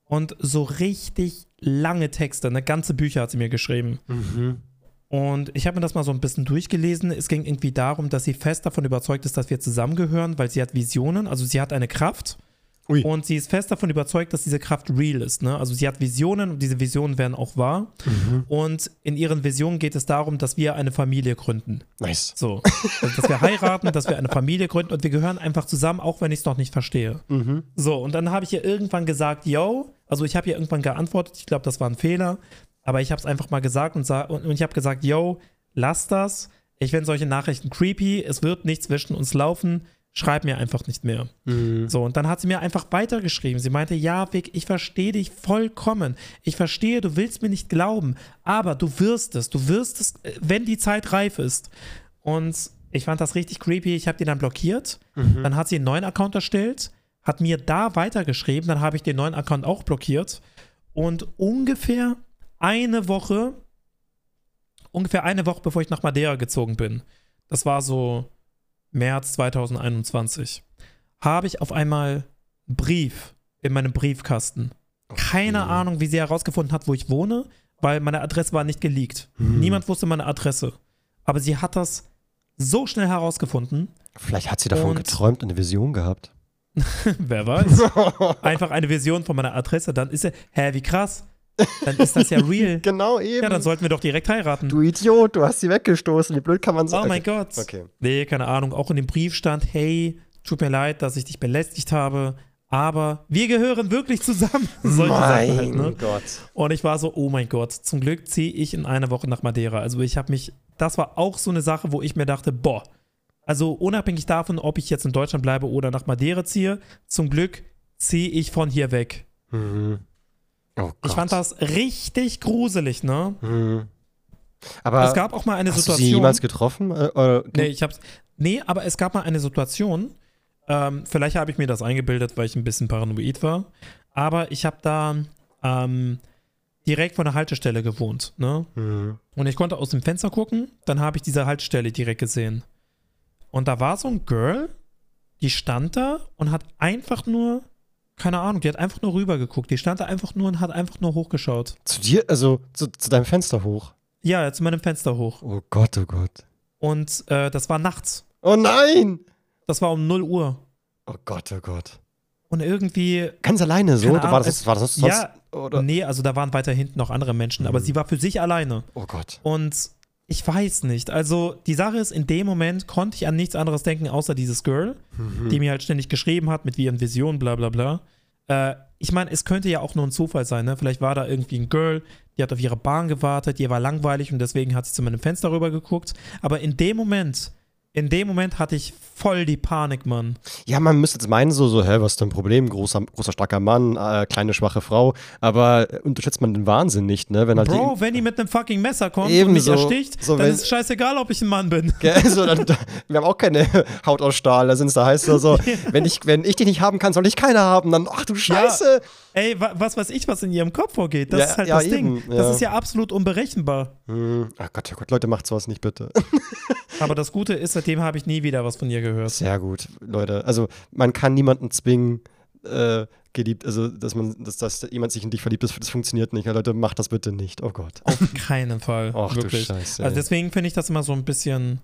und so richtig lange Texte, eine ganze Bücher hat sie mir geschrieben. Mhm. Und ich habe mir das mal so ein bisschen durchgelesen. Es ging irgendwie darum, dass sie fest davon überzeugt ist, dass wir zusammengehören, weil sie hat Visionen, also sie hat eine Kraft Ui. Und sie ist fest davon überzeugt, dass diese Kraft real ist. Ne? Also sie hat Visionen und diese Visionen werden auch wahr. Mhm. Und in ihren Visionen geht es darum, dass wir eine Familie gründen. Nice. So. Also, dass wir heiraten, dass wir eine Familie gründen und wir gehören einfach zusammen, auch wenn ich es noch nicht verstehe. Mhm. So, und dann habe ich ihr irgendwann gesagt, yo, also ich habe ihr irgendwann geantwortet, ich glaube, das war ein Fehler, aber ich habe es einfach mal gesagt und, und, und ich habe gesagt, yo, lass das. Ich finde solche Nachrichten creepy, es wird nicht zwischen uns laufen, schreib mir einfach nicht mehr. Mhm. So, und dann hat sie mir einfach weitergeschrieben. Sie meinte, ja, Vic, ich verstehe dich vollkommen. Ich verstehe, du willst mir nicht glauben, aber du wirst es. Du wirst es, äh, wenn die Zeit reif ist. Und ich fand das richtig creepy. Ich habe die dann blockiert. Mhm. Dann hat sie einen neuen Account erstellt, hat mir da weitergeschrieben. Dann habe ich den neuen Account auch blockiert. Und ungefähr eine Woche, ungefähr eine Woche, bevor ich nach Madeira gezogen bin, das war so März 2021, habe ich auf einmal einen Brief in meinem Briefkasten. Keine Okay. Ahnung, wie sie herausgefunden hat, wo ich wohne, weil meine Adresse war nicht geleakt. Hm. Niemand wusste meine Adresse. Aber sie hat das so schnell herausgefunden. Vielleicht hat sie davon Und- geträumt und eine Vision gehabt. Wer weiß. Einfach eine Vision von meiner Adresse. Dann ist sie, hä, wie krass. Dann ist das ja real. genau eben. Ja, dann sollten wir doch direkt heiraten. du Idiot, du hast sie weggestoßen. Wie blöd kann man oh sein? mein Gott. Okay. Nee, keine Ahnung. Auch in dem Brief stand, hey, tut mir leid, dass ich dich belästigt habe, aber wir gehören wirklich zusammen. Solche mein Sachen halt, ne? Gott. Und ich war so, oh mein Gott, zum Glück ziehe ich in einer Woche nach Madeira. Also ich habe mich, das war auch so eine Sache, wo ich mir dachte, boah, also unabhängig davon, ob ich jetzt in Deutschland bleibe oder nach Madeira ziehe, zum Glück ziehe ich von hier weg. Mhm. Oh. Ich fand das richtig gruselig, ne? Mhm. Aber es gab auch mal eine hast du Situation. sie jemals getroffen? Äh, oder- Nee, ich hab's. Nee, aber es gab mal eine Situation. Ähm, vielleicht habe ich mir das eingebildet, weil ich ein bisschen paranoid war. Aber ich habe da ähm, direkt vor der Haltestelle gewohnt. Ne? Mhm. Und ich konnte aus dem Fenster gucken. Dann habe ich diese Haltestelle direkt gesehen. Und da war so ein Girl, die stand da und hat einfach nur, keine Ahnung, die hat einfach nur rüber geguckt. Die stand da einfach nur und hat einfach nur hochgeschaut. Zu dir, also zu, zu deinem Fenster hoch. Ja, zu meinem Fenster hoch. Oh Gott, oh Gott. Und äh, das war nachts. Oh nein! Das war um 0 Uhr. Oh Gott, oh Gott. Und irgendwie Ganz alleine so? Keine war, Ahnung, das, war das sonst? ja, oder? Nee, also da waren weiter hinten noch andere Menschen, aber Mhm. sie war für sich alleine. Oh Gott. Und ich weiß nicht. Also die Sache ist, in dem Moment konnte ich an nichts anderes denken, außer dieses Girl, Mhm. die mir halt ständig geschrieben hat mit ihren Visionen, bla bla bla. Äh, ich meine, es könnte ja auch nur ein Zufall sein, ne? Vielleicht war da irgendwie ein Girl, die hat auf ihre Bahn gewartet, ihr war langweilig und deswegen hat sie zu meinem Fenster rüber geguckt. Aber in dem Moment, in dem Moment hatte ich voll die Panik, Mann. Ja, man müsste jetzt meinen, so, so, hä, was ist dein Problem? Großer, großer starker Mann, äh, kleine, schwache Frau. Aber äh, unterschätzt man den Wahnsinn nicht, ne? Wenn halt Bro, wenn die mit einem fucking Messer kommt und mich ersticht, So, dann ist es scheißegal, ob ich ein Mann bin. Gell, so, dann, wir haben auch keine Haut aus Stahl, da sind es da heißt es so, wenn ich, wenn ich dich nicht haben kann, soll ich keiner haben. Dann, ach du Scheiße. Ey, wa was weiß ich, was in ihrem Kopf vorgeht. Das Ja, ist halt ja, das Ding. eben, Das ja. ist ja absolut unberechenbar. Hm, ach Gott, oh Gott, Leute, macht sowas nicht bitte. Aber das Gute ist, seitdem habe ich nie wieder was von ihr gehört. Sehr gut, Leute. Also man kann niemanden zwingen, äh, geliebt, also dass man, dass, dass jemand sich in dich verliebt, das, das funktioniert nicht. Ja, Leute, macht das bitte nicht. Oh Gott. Auf keinen Fall. Ach du wirklich. Scheiße. Also deswegen finde ich das immer so ein bisschen.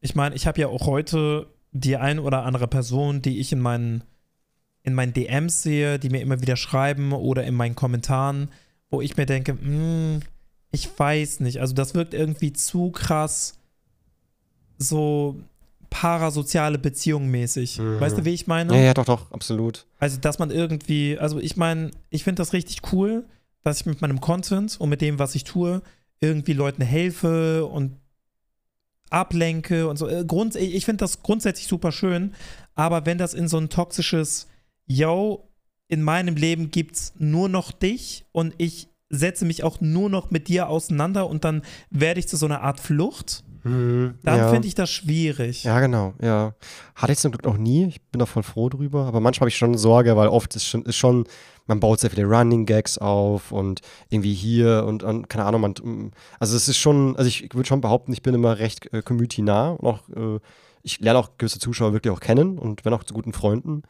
Ich meine, ich habe ja auch heute die ein oder andere Person, die ich in meinen, in meinen DMs sehe, die mir immer wieder schreiben oder in meinen Kommentaren, wo ich mir denke, hm, ich weiß nicht. Also das wirkt irgendwie zu krass so parasoziale Beziehung mäßig. Mhm. Weißt du, wie ich meine? ja, ja, doch, doch, absolut. Also, dass man irgendwie, also ich meine, ich finde das richtig cool, dass ich mit meinem Content und mit dem, was ich tue, irgendwie Leuten helfe und ablenke und so. Äh, Grund, ich finde das grundsätzlich super schön, aber wenn das in so ein toxisches, yo, in meinem Leben gibt's nur noch dich und ich setze mich auch nur noch mit dir auseinander und dann werde ich zu so einer Art Flucht, Hm, dann ja. finde ich das schwierig. Ja, genau, ja. Hatte ich zum Glück noch nie. Ich bin da voll froh drüber. Aber manchmal habe ich schon Sorge, weil oft ist schon, ist schon, man baut sehr viele Running Gags auf und irgendwie hier und, und keine Ahnung, man, mm, also es ist schon, also ich würde schon behaupten, ich bin immer recht äh, community-nah und auch, äh, ich lerne auch gewisse Zuschauer wirklich auch kennen und wenn auch zu guten Freunden.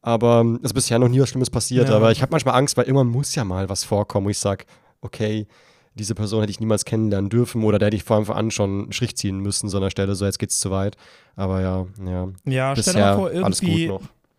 Aber ähm, es ist bisher noch nie was Schlimmes passiert. Ja. Aber ich habe manchmal Angst, weil irgendwann muss ja mal was vorkommen, wo ich sage, okay, diese Person hätte ich niemals kennenlernen dürfen oder der hätte ich vor Anfang an schon einen Strich ziehen müssen, so an der Stelle, so jetzt geht's zu weit. Aber ja, ja. Ja, stell dir mal vor, irgendwie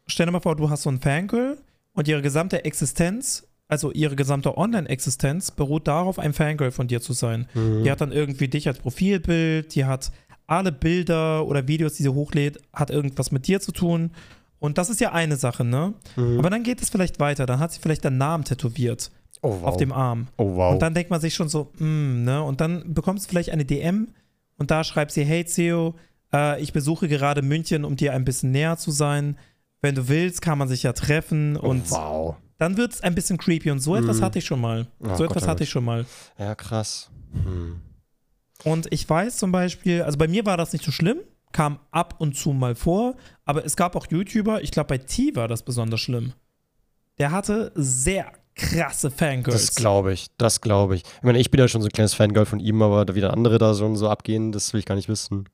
stell dir mal vor, du hast so ein Fangirl und ihre gesamte Existenz, also ihre gesamte Online-Existenz, beruht darauf, ein Fangirl von dir zu sein. Mhm. Die hat dann irgendwie dich als Profilbild, die hat alle Bilder oder Videos, die sie hochlädt, hat irgendwas mit dir zu tun. Und das ist ja eine Sache, ne? Mhm. Aber dann geht es vielleicht weiter. Dann hat sie vielleicht deinen Namen tätowiert oh, wow. auf dem Arm. oh, wow. Und dann denkt man sich schon so, mm, ne? Und dann bekommst du vielleicht eine DM und da schreibt sie, hey Theo, äh, ich besuche gerade München, um dir ein bisschen näher zu sein. Wenn du willst, kann man sich ja treffen oh, und wow. dann wird es ein bisschen creepy und so etwas Mhm. hatte ich schon mal. Oh so Gott, etwas oh hatte ich schon mal. Ja, krass. Hm. Und ich weiß zum Beispiel, also bei mir war das nicht so schlimm, kam ab und zu mal vor, aber es gab auch YouTuber, ich glaube bei T war das besonders schlimm. Der hatte sehr krasse Fangirls. Das glaube ich, das glaube ich. Ich meine, ich bin ja schon so ein kleines Fangirl von ihm, aber da wieder andere da schon so abgehen, das will ich gar nicht wissen.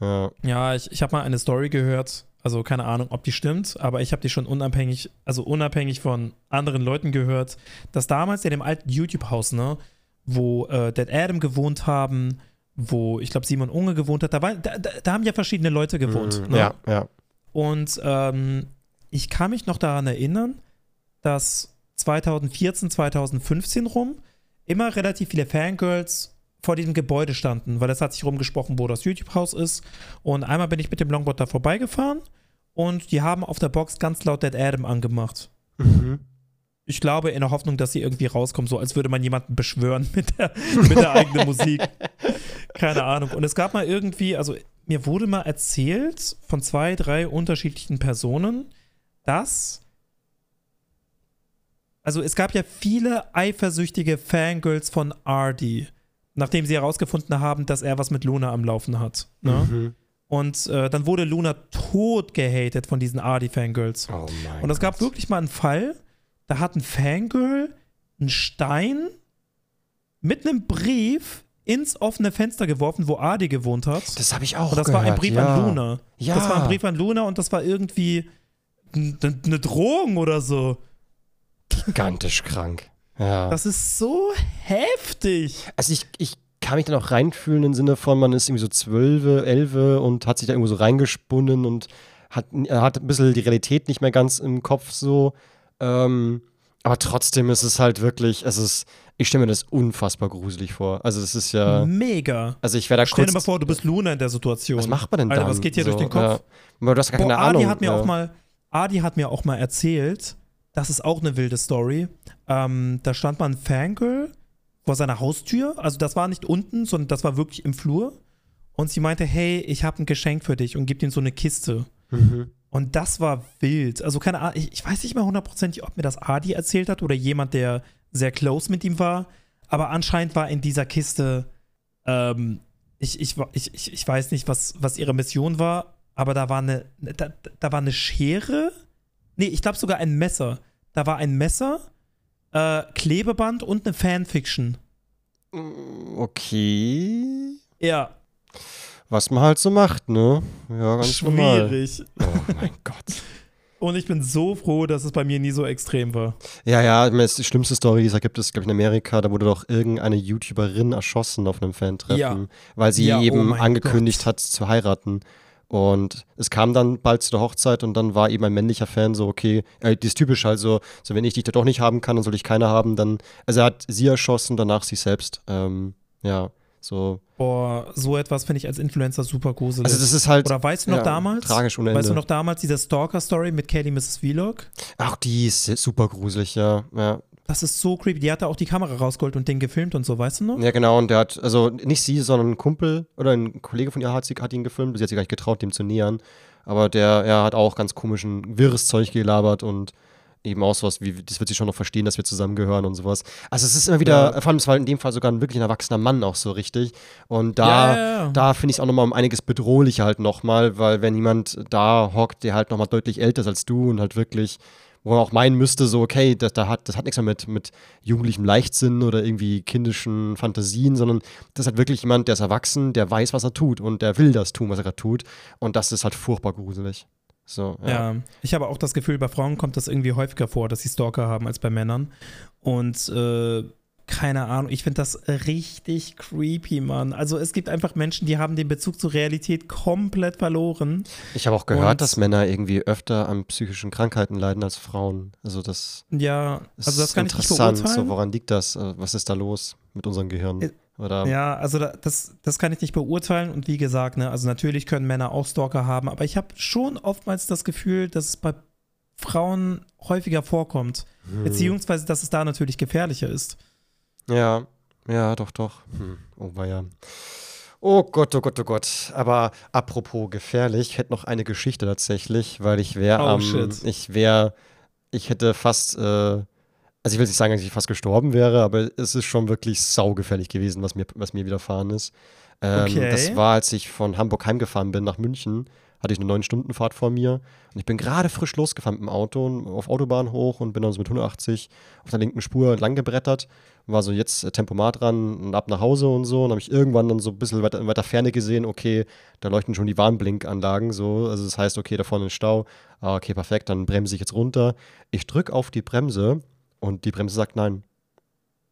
Ja. Ja, ich, ich habe mal eine Story gehört, also keine Ahnung, ob die stimmt, aber ich habe die schon unabhängig, also unabhängig von anderen Leuten gehört, dass damals in dem alten YouTube-Haus, ne, wo äh, Dead Adam gewohnt haben, wo ich glaube Simon Unge gewohnt hat, da, war, da, da, haben ja verschiedene Leute gewohnt. Mhm. ne? Ja, ja. Und ähm, ich kann mich noch daran erinnern, dass 2014, 2015 rum immer relativ viele Fangirls vor diesem Gebäude standen, weil es hat sich rumgesprochen, wo das YouTube-Haus ist. Und einmal bin ich mit dem Longboard da vorbeigefahren und die haben auf der Box ganz laut Dead Adam angemacht. Mhm. Ich glaube in der Hoffnung, dass sie irgendwie rauskommen, so als würde man jemanden beschwören mit der, mit der eigenen Musik. Keine Ahnung. Und es gab mal irgendwie, also mir wurde mal erzählt von zwei, drei unterschiedlichen Personen, dass. Also es gab ja viele eifersüchtige Fangirls von Ardy, nachdem sie herausgefunden haben, dass er was mit Luna am Laufen hat. Ne? Mhm. Und äh, dann wurde Luna tot gehatet von diesen Ardy-Fangirls. Oh Und es gab Gott. wirklich mal einen Fall, da hat ein Fangirl einen Stein mit einem Brief ins offene Fenster geworfen, wo Adi gewohnt hat. Das habe ich auch und das gehört. war ein Brief ja. an Luna. Ja. Das war ein Brief an Luna und das war irgendwie eine Drohung oder so. Gigantisch krank. Ja. Das ist so heftig. Also ich, ich kann mich dann auch reinfühlen im Sinne von, man ist irgendwie so zwölf, elf und hat sich da irgendwo so reingesponnen und hat, er hat ein bisschen die Realität nicht mehr ganz im Kopf so. Ähm, aber trotzdem ist es halt wirklich, es ist, ich stelle mir das unfassbar gruselig vor. Also es ist ja, Mega. also ich werde da Stell kurz, dir mal vor, du bist Luna in der Situation. was macht man denn Alter, dann? was geht dir so, durch den Kopf? Ja. Du hast gar Boah, keine Adi Ahnung. hat mir ja. auch mal, Adi hat mir auch mal erzählt, das ist auch eine wilde Story. Ähm, da stand mal ein Fangirl vor seiner Haustür. Also das war nicht unten, sondern das war wirklich im Flur. Und sie meinte, hey, ich habe ein Geschenk für dich und gibt ihm so eine Kiste. Mhm. Und das war wild. Also keine Ahnung, ich, ich weiß nicht mal hundertprozentig, ob mir das Adi erzählt hat oder jemand, der sehr close mit ihm war. Aber anscheinend war in dieser Kiste, ähm, ich, ich, ich, ich, ich weiß nicht, was, was ihre Mission war, aber da war eine, da, da war eine Schere. Nee, ich glaube sogar ein Messer. Da war ein Messer, äh, Klebeband und eine Fanfiction. Okay. Ja, Was man halt so macht, ne? Ja, ganz normal. schwierig. Oh mein Gott. Und ich bin so froh, dass es bei mir nie so extrem war. Ja, ja, ich meine, die schlimmste Story, die es da gibt, ist, glaube ich, in Amerika. Da wurde doch irgendeine YouTuberin erschossen auf einem Fantreffen, Ja. weil sie Ja, oh eben mein angekündigt Gott. hat zu heiraten. Und es kam dann bald zu der Hochzeit und dann war eben ein männlicher Fan so, okay, äh, das ist typisch halt so, so wenn ich dich da doch nicht haben kann, dann soll ich keiner haben, dann, also er hat sie erschossen, danach sich selbst. Ähm, ja, so. Boah, so etwas finde ich als Influencer super gruselig. Also das ist halt Oder weißt du noch ja, damals? tragisch ohne Weißt du Ende. noch damals diese Stalker-Story mit Katie Mrs. Vlog? Auch die ist super gruselig, ja. ja. Das ist so creepy. Die hatte auch die Kamera rausgeholt und den gefilmt und so, weißt du noch? Ja, genau, und der hat, also nicht sie, sondern ein Kumpel oder ein Kollege von ihr hat, sie, hat ihn gefilmt, sie hat sich gar nicht getraut, dem zu nähern. Aber der, er hat auch ganz komischen, wirres Zeug gelabert und eben auch sowas wie, das wird sie schon noch verstehen, dass wir zusammengehören und sowas. Also es ist immer wieder, Ja. vor allem, es war in dem Fall sogar ein wirklich ein erwachsener Mann auch so richtig. Und da, ja, ja. da finde ich es auch nochmal um einiges bedrohlicher halt nochmal, weil wenn jemand da hockt, der halt nochmal deutlich älter ist als du und halt wirklich, wo man auch meinen müsste, so, okay, das, da hat, das hat nichts mehr mit, mit jugendlichem Leichtsinn oder irgendwie kindischen Fantasien, sondern das halt wirklich jemand, der ist erwachsen, der weiß, was er tut und der will das tun, was er gerade tut. Und das ist halt furchtbar gruselig. So, ja. Ja. ich habe auch das Gefühl, bei Frauen kommt das irgendwie häufiger vor, dass sie Stalker haben als bei Männern. Und äh, keine Ahnung, ich finde das richtig creepy, Mann. Also es gibt einfach Menschen, die haben den Bezug zur Realität komplett verloren. Ich habe auch gehört, Und- dass Männer irgendwie öfter an psychischen Krankheiten leiden als Frauen. Also das Ja, ist also das kann ich nicht beurteilen. So, woran liegt das? Äh, Was ist da los mit unserem Gehirn? Äh, Oder Ja, also da, das, das kann ich nicht beurteilen und wie gesagt, ne, also natürlich können Männer auch Stalker haben, aber ich habe schon oftmals das Gefühl, dass es bei Frauen häufiger vorkommt, Hm. beziehungsweise dass es da natürlich gefährlicher ist. Ja, ja, doch, doch. Hm. Oh, war ja. Oh Gott, oh Gott, oh Gott. Aber apropos gefährlich, ich hätte noch eine Geschichte tatsächlich, weil ich wäre Oh, am. shit. ich wäre. Ich hätte fast. Äh, also ich will nicht sagen, dass ich fast gestorben wäre, aber es ist schon wirklich saugefährlich gewesen, was mir, was mir widerfahren ist. Ähm, Okay. Das war, als ich von Hamburg heimgefahren bin nach München, hatte ich eine 9-Stunden-Fahrt vor mir und ich bin gerade frisch losgefahren mit dem Auto und auf Autobahn hoch und bin dann so mit 180 auf der linken Spur lang gebrettert war so jetzt äh, Tempomat dran und ab nach Hause und so. Und habe ich irgendwann dann so ein bisschen weiter, in weiter Ferne gesehen, okay, da leuchten schon die Warnblinkanlagen so. Also das heißt, okay, da vorne ist Stau. Ah, okay, perfekt, dann bremse ich jetzt runter. Ich drücke auf die Bremse und die Bremse sagt nein.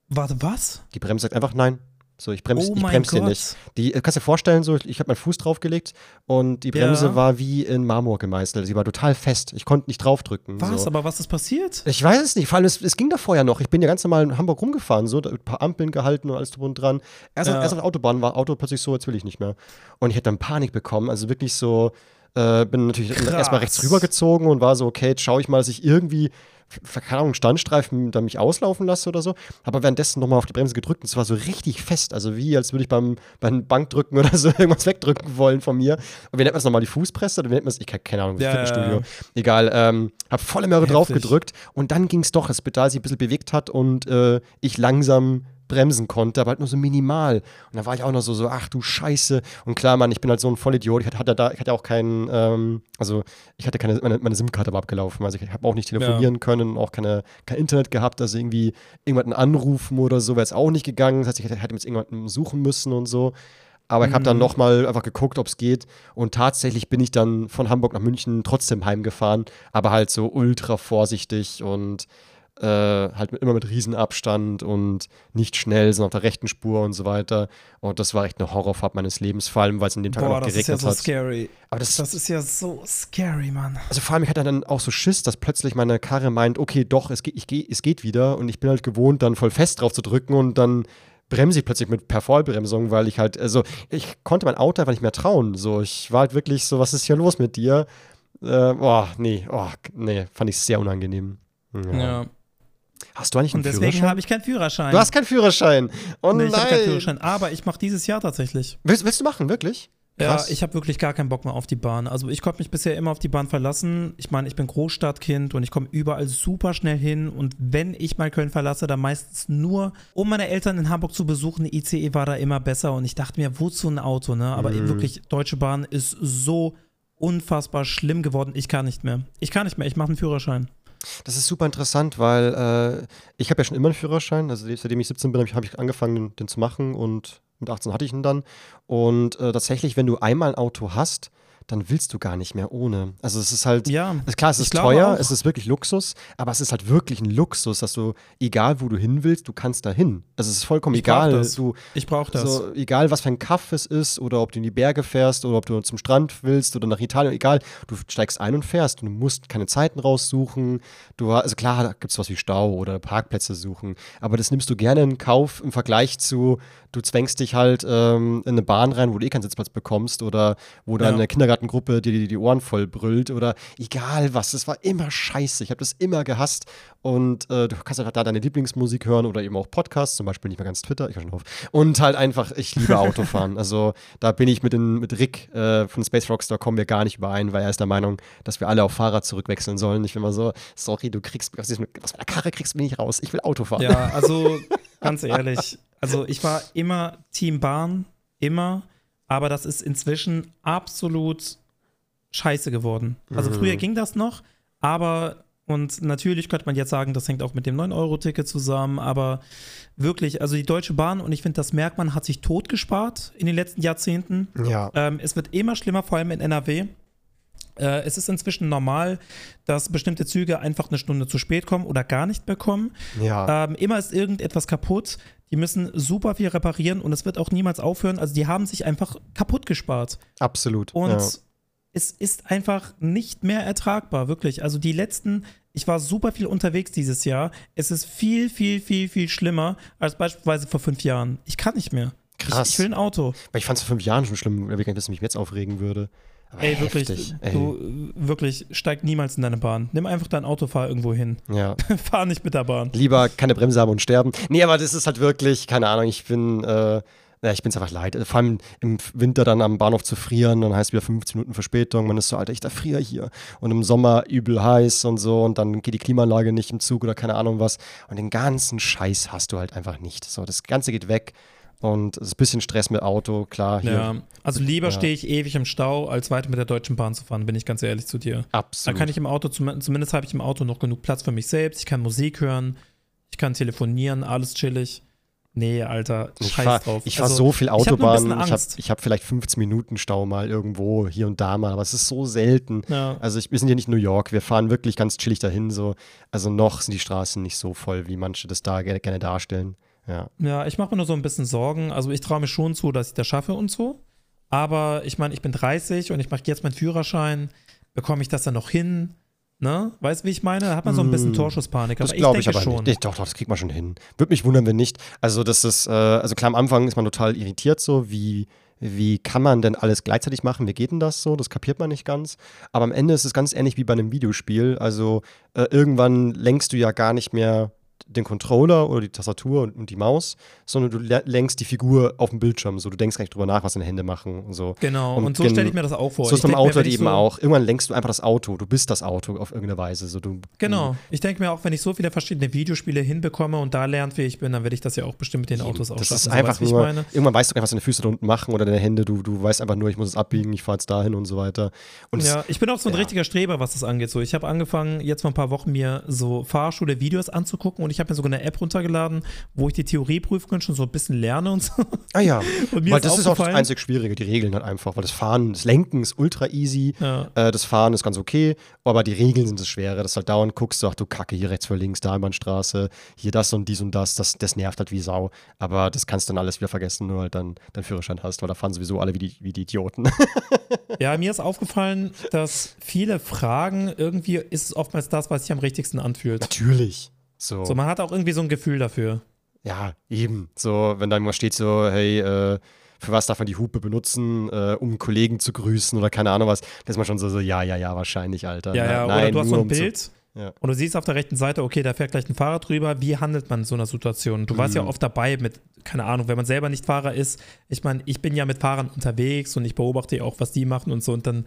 Warte, was? Die Bremse sagt einfach nein. So, ich bremse oh ich bremse hier Gott. nicht. Die, äh, kannst dir vorstellen, so, ich habe meinen Fuß draufgelegt und die Bremse Ja. war wie in Marmor gemeißelt. Sie war total fest. Ich konnte nicht draufdrücken. Was? So. Aber was ist passiert? Ich weiß es nicht, vor allem es, es ging davor ja noch. Ich bin ja ganz normal in Hamburg rumgefahren, so da, ein paar Ampeln gehalten und alles drum und dran. Erst, Ja. erst auf der Autobahn war Auto plötzlich so, jetzt will ich nicht mehr. Und ich hätte dann Panik bekommen, also wirklich so, äh, bin natürlich erstmal rechts rübergezogen und war so, okay, jetzt schaue ich mal, dass ich irgendwie, keine Ahnung, Standstreifen da mich auslaufen lasse oder so. Aber währenddessen nochmal auf die Bremse gedrückt und es war so richtig fest, also wie, als würde ich beim, beim Bankdrücken oder so irgendwas wegdrücken wollen von mir. Und wie nennt man es nochmal, die Fußpresse? Oder wie nennt man es? Ich habe keine Ahnung, Ja, Fitnessstudio. ja. Egal, ähm, hab volle Möhre drauf gedrückt und dann ging es doch, das Pedal sich ein bisschen bewegt hat und äh, ich langsam bremsen konnte, aber halt nur so minimal. Und da war ich auch noch so, so, ach du Scheiße. Und klar, Mann, ich bin halt so ein Vollidiot. Ich hatte, da, ich hatte auch keinen, ähm, also ich hatte keine, meine, meine SIM-Karte war abgelaufen. Also ich habe auch nicht telefonieren können, auch keine, kein Internet gehabt, also irgendwie irgendjemanden anrufen oder so wäre es auch nicht gegangen. Das heißt, ich hätte, hätte jetzt irgendjemanden suchen müssen und so. Aber ich habe dann Mhm. nochmal einfach geguckt, ob es geht. Und tatsächlich bin ich dann von Hamburg nach München trotzdem heimgefahren, aber halt so ultra vorsichtig und äh, halt immer mit Riesenabstand und nicht schnell, sondern auf der rechten Spur und so weiter. Und das war echt eine Horrorfahrt meines Lebens, vor allem, weil es in dem Tag auch Boah, noch das ist ja geregnet so hat. scary. Aber das, Das ist ja so scary, Mann. also vor allem, ich hatte dann auch so Schiss, dass plötzlich meine Karre meint, okay, doch, es geht, ich es geht wieder. Und ich bin halt gewohnt, dann voll fest drauf zu drücken und dann bremse ich plötzlich mit per Vollbremsung, weil ich halt, also ich konnte mein Auto einfach nicht mehr trauen. So, ich war halt wirklich so, was ist hier los mit dir? Äh, boah, nee, oh, nee, fand ich sehr unangenehm. Ja. Hast du eigentlich einen Und deswegen Führerschein? habe ich keinen Führerschein. Du hast keinen Führerschein. Oh nee, ich habe keinen. Führerschein. Aber ich mache dieses Jahr tatsächlich. Willst, willst du machen, wirklich? Krass. Ja, ich habe wirklich gar keinen Bock mehr auf die Bahn. Also ich konnte mich bisher immer auf die Bahn verlassen. Ich meine, ich bin Großstadtkind und ich komme überall super schnell hin. Und wenn ich mal Köln verlasse, dann meistens nur, um meine Eltern in Hamburg zu besuchen. Die ICE war da immer besser und ich dachte mir, wozu ein Auto, ne? Aber Mhm. wirklich, Deutsche Bahn ist so unfassbar schlimm geworden. Ich kann nicht mehr. Ich kann nicht mehr. Ich mache einen Führerschein. Das ist super interessant, weil äh, ich habe ja schon immer einen Führerschein. Also seitdem ich 17 bin, habe ich, angefangen, den, den zu machen und mit 18 hatte ich ihn dann. Und äh, tatsächlich, wenn du einmal ein Auto hast, dann willst du gar nicht mehr ohne. Also es ist halt, Ja, ist klar, es ist teuer, auch. es ist wirklich Luxus, aber es ist halt wirklich ein Luxus, dass du, egal wo du hin willst, du kannst da hin. Also es ist vollkommen Ich brauch egal. das. Du, ich brauche das. so, egal, was für ein Kaff es ist oder ob du in die Berge fährst oder ob du zum Strand willst oder nach Italien, egal, du steigst ein und fährst. Du musst keine Zeiten raussuchen. Du, also klar, da gibt es was wie Stau oder Parkplätze suchen, aber das nimmst du gerne in Kauf im Vergleich zu, du zwängst dich halt ähm, in eine Bahn rein, wo du eh keinen Sitzplatz bekommst oder wo dann Ja. eine Kindergartengruppe dir die, die Ohren voll brüllt oder egal was. Es war immer scheiße. Ich habe das immer gehasst und äh, du kannst halt da deine Lieblingsmusik hören oder eben auch Podcasts, zum Beispiel nicht mehr ganz Twitter, ich höre schon auf. Und halt einfach, ich liebe Autofahren. also da bin ich mit, den, mit Rick äh, von Space Rockstar kommen wir gar nicht überein, weil er ist der Meinung, dass wir alle auf Fahrrad zurückwechseln sollen. Ich bin mal so, sorry, du kriegst aus diesem, aus meiner Karre kriegst du mich nicht raus. Ich will Auto fahren. Ja, also ganz ehrlich, also ich war immer Team Bahn, immer, aber das ist inzwischen absolut scheiße geworden. Also früher ging das noch, aber und natürlich könnte man jetzt sagen, das hängt auch mit dem 9-Euro-Ticket zusammen, aber wirklich, also die Deutsche Bahn, und ich finde, das merkt man, hat sich totgespart in den letzten Jahrzehnten. ja. Ähm, es wird immer schlimmer, vor allem in NRW. Äh, es ist inzwischen normal, dass bestimmte Züge einfach eine Stunde zu spät kommen oder gar nicht mehr kommen. Ja. Ähm, immer ist irgendetwas kaputt. Die müssen super viel reparieren und es wird auch niemals aufhören. Also die haben sich einfach kaputt gespart. Absolut. Und ja. es ist einfach nicht mehr ertragbar, wirklich. Also die letzten, ich war super viel unterwegs dieses Jahr. Es ist viel, viel, viel, viel schlimmer als beispielsweise vor fünf Jahren. Ich kann nicht mehr. Krass. Ich, ich will ein Auto. Weil ich fand es vor fünf Jahren schon schlimm, ich will gar nicht wissen, ich mich jetzt aufregen würde. Aber Ey, wirklich, heftig, du wirklich steig niemals in deine Bahn. Nimm einfach dein Auto, fahr irgendwo hin. Ja. fahr nicht mit der Bahn. Lieber keine Bremse haben und sterben. Nee, aber das ist halt wirklich, keine Ahnung, ich bin, äh, ja, ich bin's einfach leid. Vor allem im Winter dann am Bahnhof zu frieren, dann heißt wieder 15 Minuten Verspätung. Man ist so, Alter, ich erfriere hier. Und im Sommer übel heiß und so und dann geht die Klimaanlage nicht im Zug oder keine Ahnung was. Und den ganzen Scheiß hast du halt einfach nicht. So, das Ganze geht weg. Und es ist ein bisschen Stress mit Auto, klar. Hier, Ja, also lieber Ja. stehe ich ewig im Stau, als weiter mit der Deutschen Bahn zu fahren, bin ich ganz ehrlich zu dir. Da Absolut. kann ich im Auto, zum, zumindest habe ich im Auto noch genug Platz für mich selbst. Ich kann Musik hören, ich kann telefonieren, alles chillig. Nee, Alter, Ich scheiß fahr, drauf. ich fahr Also, so viel hab Autobahn. Ich habe ich hab vielleicht 15 Minuten Stau mal irgendwo, hier und da mal, aber es ist so selten. Ja. Also ich, wir sind hier nicht New York, wir fahren wirklich ganz chillig dahin. So. Also noch sind die Straßen nicht so voll, wie manche das da gerne, gerne darstellen. Ja. Ja, ich mache mir nur so ein bisschen Sorgen. Also ich traue mir schon zu, dass ich das schaffe und so. Aber ich meine, ich bin 30 und ich mache jetzt meinen Führerschein. Bekomme ich das dann noch hin? Ne? Weißt du, wie ich meine? Da hat man so ein bisschen Mm, Torschusspanik. Das glaube ich aber schon. nicht. Doch, doch, das kriegt man schon hin. Würde mich wundern, wenn nicht. Also das ist, äh, also klar, am Anfang ist man total irritiert so, wie, wie kann man denn alles gleichzeitig machen? Wie geht denn das so? Das kapiert man nicht ganz. Aber am Ende ist es ganz ähnlich wie bei einem Videospiel. Also äh, irgendwann lenkst du ja gar nicht mehr den Controller oder die Tastatur und, und die Maus, sondern du le- lenkst die Figur auf dem Bildschirm. So, du denkst gar nicht drüber nach, was deine Hände machen und so. Genau, und, Und so stelle ich mir das auch vor. So ist Ich beim Auto halt ich eben so, auch. Irgendwann lenkst du einfach das Auto. Du bist das Auto auf irgendeine Weise. So, du, Genau. Ich denke mir auch, wenn ich so viele verschiedene Videospiele hinbekomme und da lernfähig bin, dann werde ich das ja auch bestimmt mit den Autos auch das ist einfach wie nur, ich meine? irgendwann weißt du gar nicht, was deine Füße da unten machen oder deine Hände. Du, du weißt einfach nur, ich muss es abbiegen, ich fahre jetzt dahin und so weiter. Und Ja, ich bin auch so ein ja. richtiger Streber, was das angeht. So, ich habe angefangen, jetzt vor ein paar Wochen mir so Fahrschule-Videos anzugucken und ich habe mir sogar eine App runtergeladen, wo ich die Theorieprüfungen schon so ein bisschen lerne und so. ah ja, weil das ist auch das einzig Schwierige, die Regeln halt einfach. Weil das Fahren, das Lenken ist ultra easy, Ja. äh, das Fahren ist ganz okay, aber die Regeln sind das Schwere. Das halt dauernd guckst du, ach du Kacke, hier rechts vor links, da Einbahnstraße, hier das und dies und das, das, das nervt halt wie Sau. Aber das kannst du dann alles wieder vergessen, nur halt dann deinen Führerschein hast, weil da fahren sowieso alle wie die, wie die Idioten. Ja, mir ist aufgefallen, dass viele Fragen irgendwie ist es oftmals das, was sich am richtigsten anfühlt. Natürlich. So. So, man hat auch irgendwie so ein Gefühl dafür. Ja, eben. So, wenn da irgendwas steht, so, hey, äh, für was darf man die Hupe benutzen, äh, um Kollegen zu grüßen oder keine Ahnung was, da ist man schon so, so ja, ja, ja, wahrscheinlich, Alter. Ja, Na- ja, oder nein, du hast so ein um Bild Ja. und du siehst auf der rechten Seite, okay, da fährt gleich ein Fahrer drüber. Wie handelt man in so einer Situation? Du warst ja Mhm. oft dabei mit, keine Ahnung, wenn man selber nicht Fahrer ist. Ich meine, ich bin ja mit Fahrern unterwegs und ich beobachte ja auch, was die machen und so. Und dann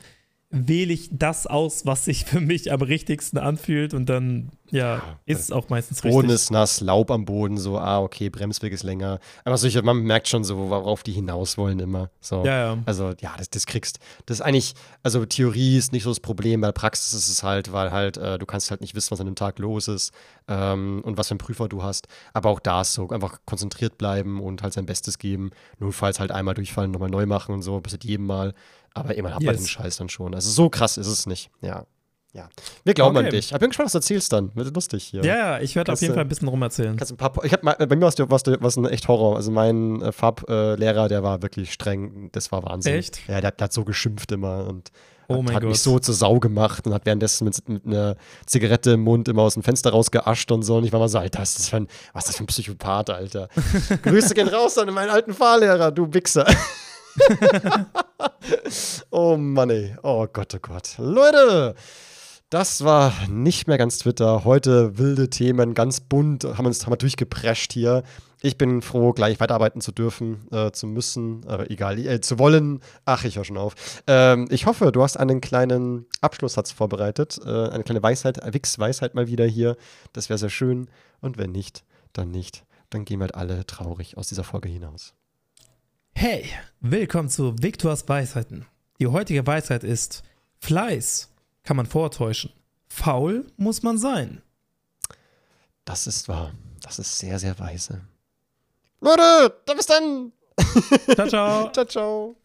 wähle ich das aus, was sich für mich am richtigsten anfühlt und dann, ja, ist es auch meistens richtig. Boden ist nass, Laub am Boden, so, ah, okay, Bremsweg ist länger. Aber solche, man merkt schon so, worauf die hinaus wollen immer. So. Ja, ja. Also, ja, das, das kriegst. Das ist eigentlich, also Theorie ist nicht so das Problem, bei der Praxis ist es halt, weil halt, äh, du kannst halt nicht wissen, was an dem Tag los ist ähm, und was für einen Prüfer du hast. Aber auch da ist so, einfach konzentriert bleiben und halt sein Bestes geben. Notfalls halt einmal durchfallen, nochmal neu machen und so, passiert jedem Mal. Aber immer hat man Yes. den Scheiß dann schon. Also so krass ist es nicht. Ja. Ja. Wir glauben an Okay. dich. Ich bin gespannt, was du erzählst dann. Wird lustig hier. Ja, ich werde auf jeden Fall ein bisschen rumerzählen. Kannst ein paar, ich hab, bei mir war es was, was ein echt Horror. Also mein äh, Farblehrer, der war wirklich streng. Das war Wahnsinn. Echt? Ja, der, der hat so geschimpft immer und Oh hat, hat mich so zur Sau gemacht und hat währenddessen mit, mit einer Zigarette im Mund immer aus dem Fenster rausgeascht und so. Und ich war mal so, Alter, was ist das für ein, was das für ein Psychopath, Alter? Grüße gehen raus an meinen alten Fahrlehrer, du Wichser. oh Mann, ey. Oh Gott, oh Gott. Leute, das war nicht mehr ganz Twitter. Heute wilde Themen, ganz bunt, haben uns haben wir durchgeprescht hier. Ich bin froh, gleich weiterarbeiten zu dürfen, äh, zu müssen, aber egal, äh, zu wollen. Ach, ich höre schon auf. Ähm, ich hoffe, du hast einen kleinen Abschlusssatz vorbereitet, äh, eine kleine Weisheit, Wix-Weisheit mal wieder hier. Das wäre sehr schön. Und wenn nicht, dann nicht. Dann gehen wir halt alle traurig aus dieser Folge hinaus. Hey, willkommen zu Viktors Weisheiten. Die heutige Weisheit ist: Fleiß kann man vortäuschen, faul muss man sein. Das ist wahr. Das ist sehr, sehr weise. Leute, dann bis dann. Ciao, ciao. ciao, ciao.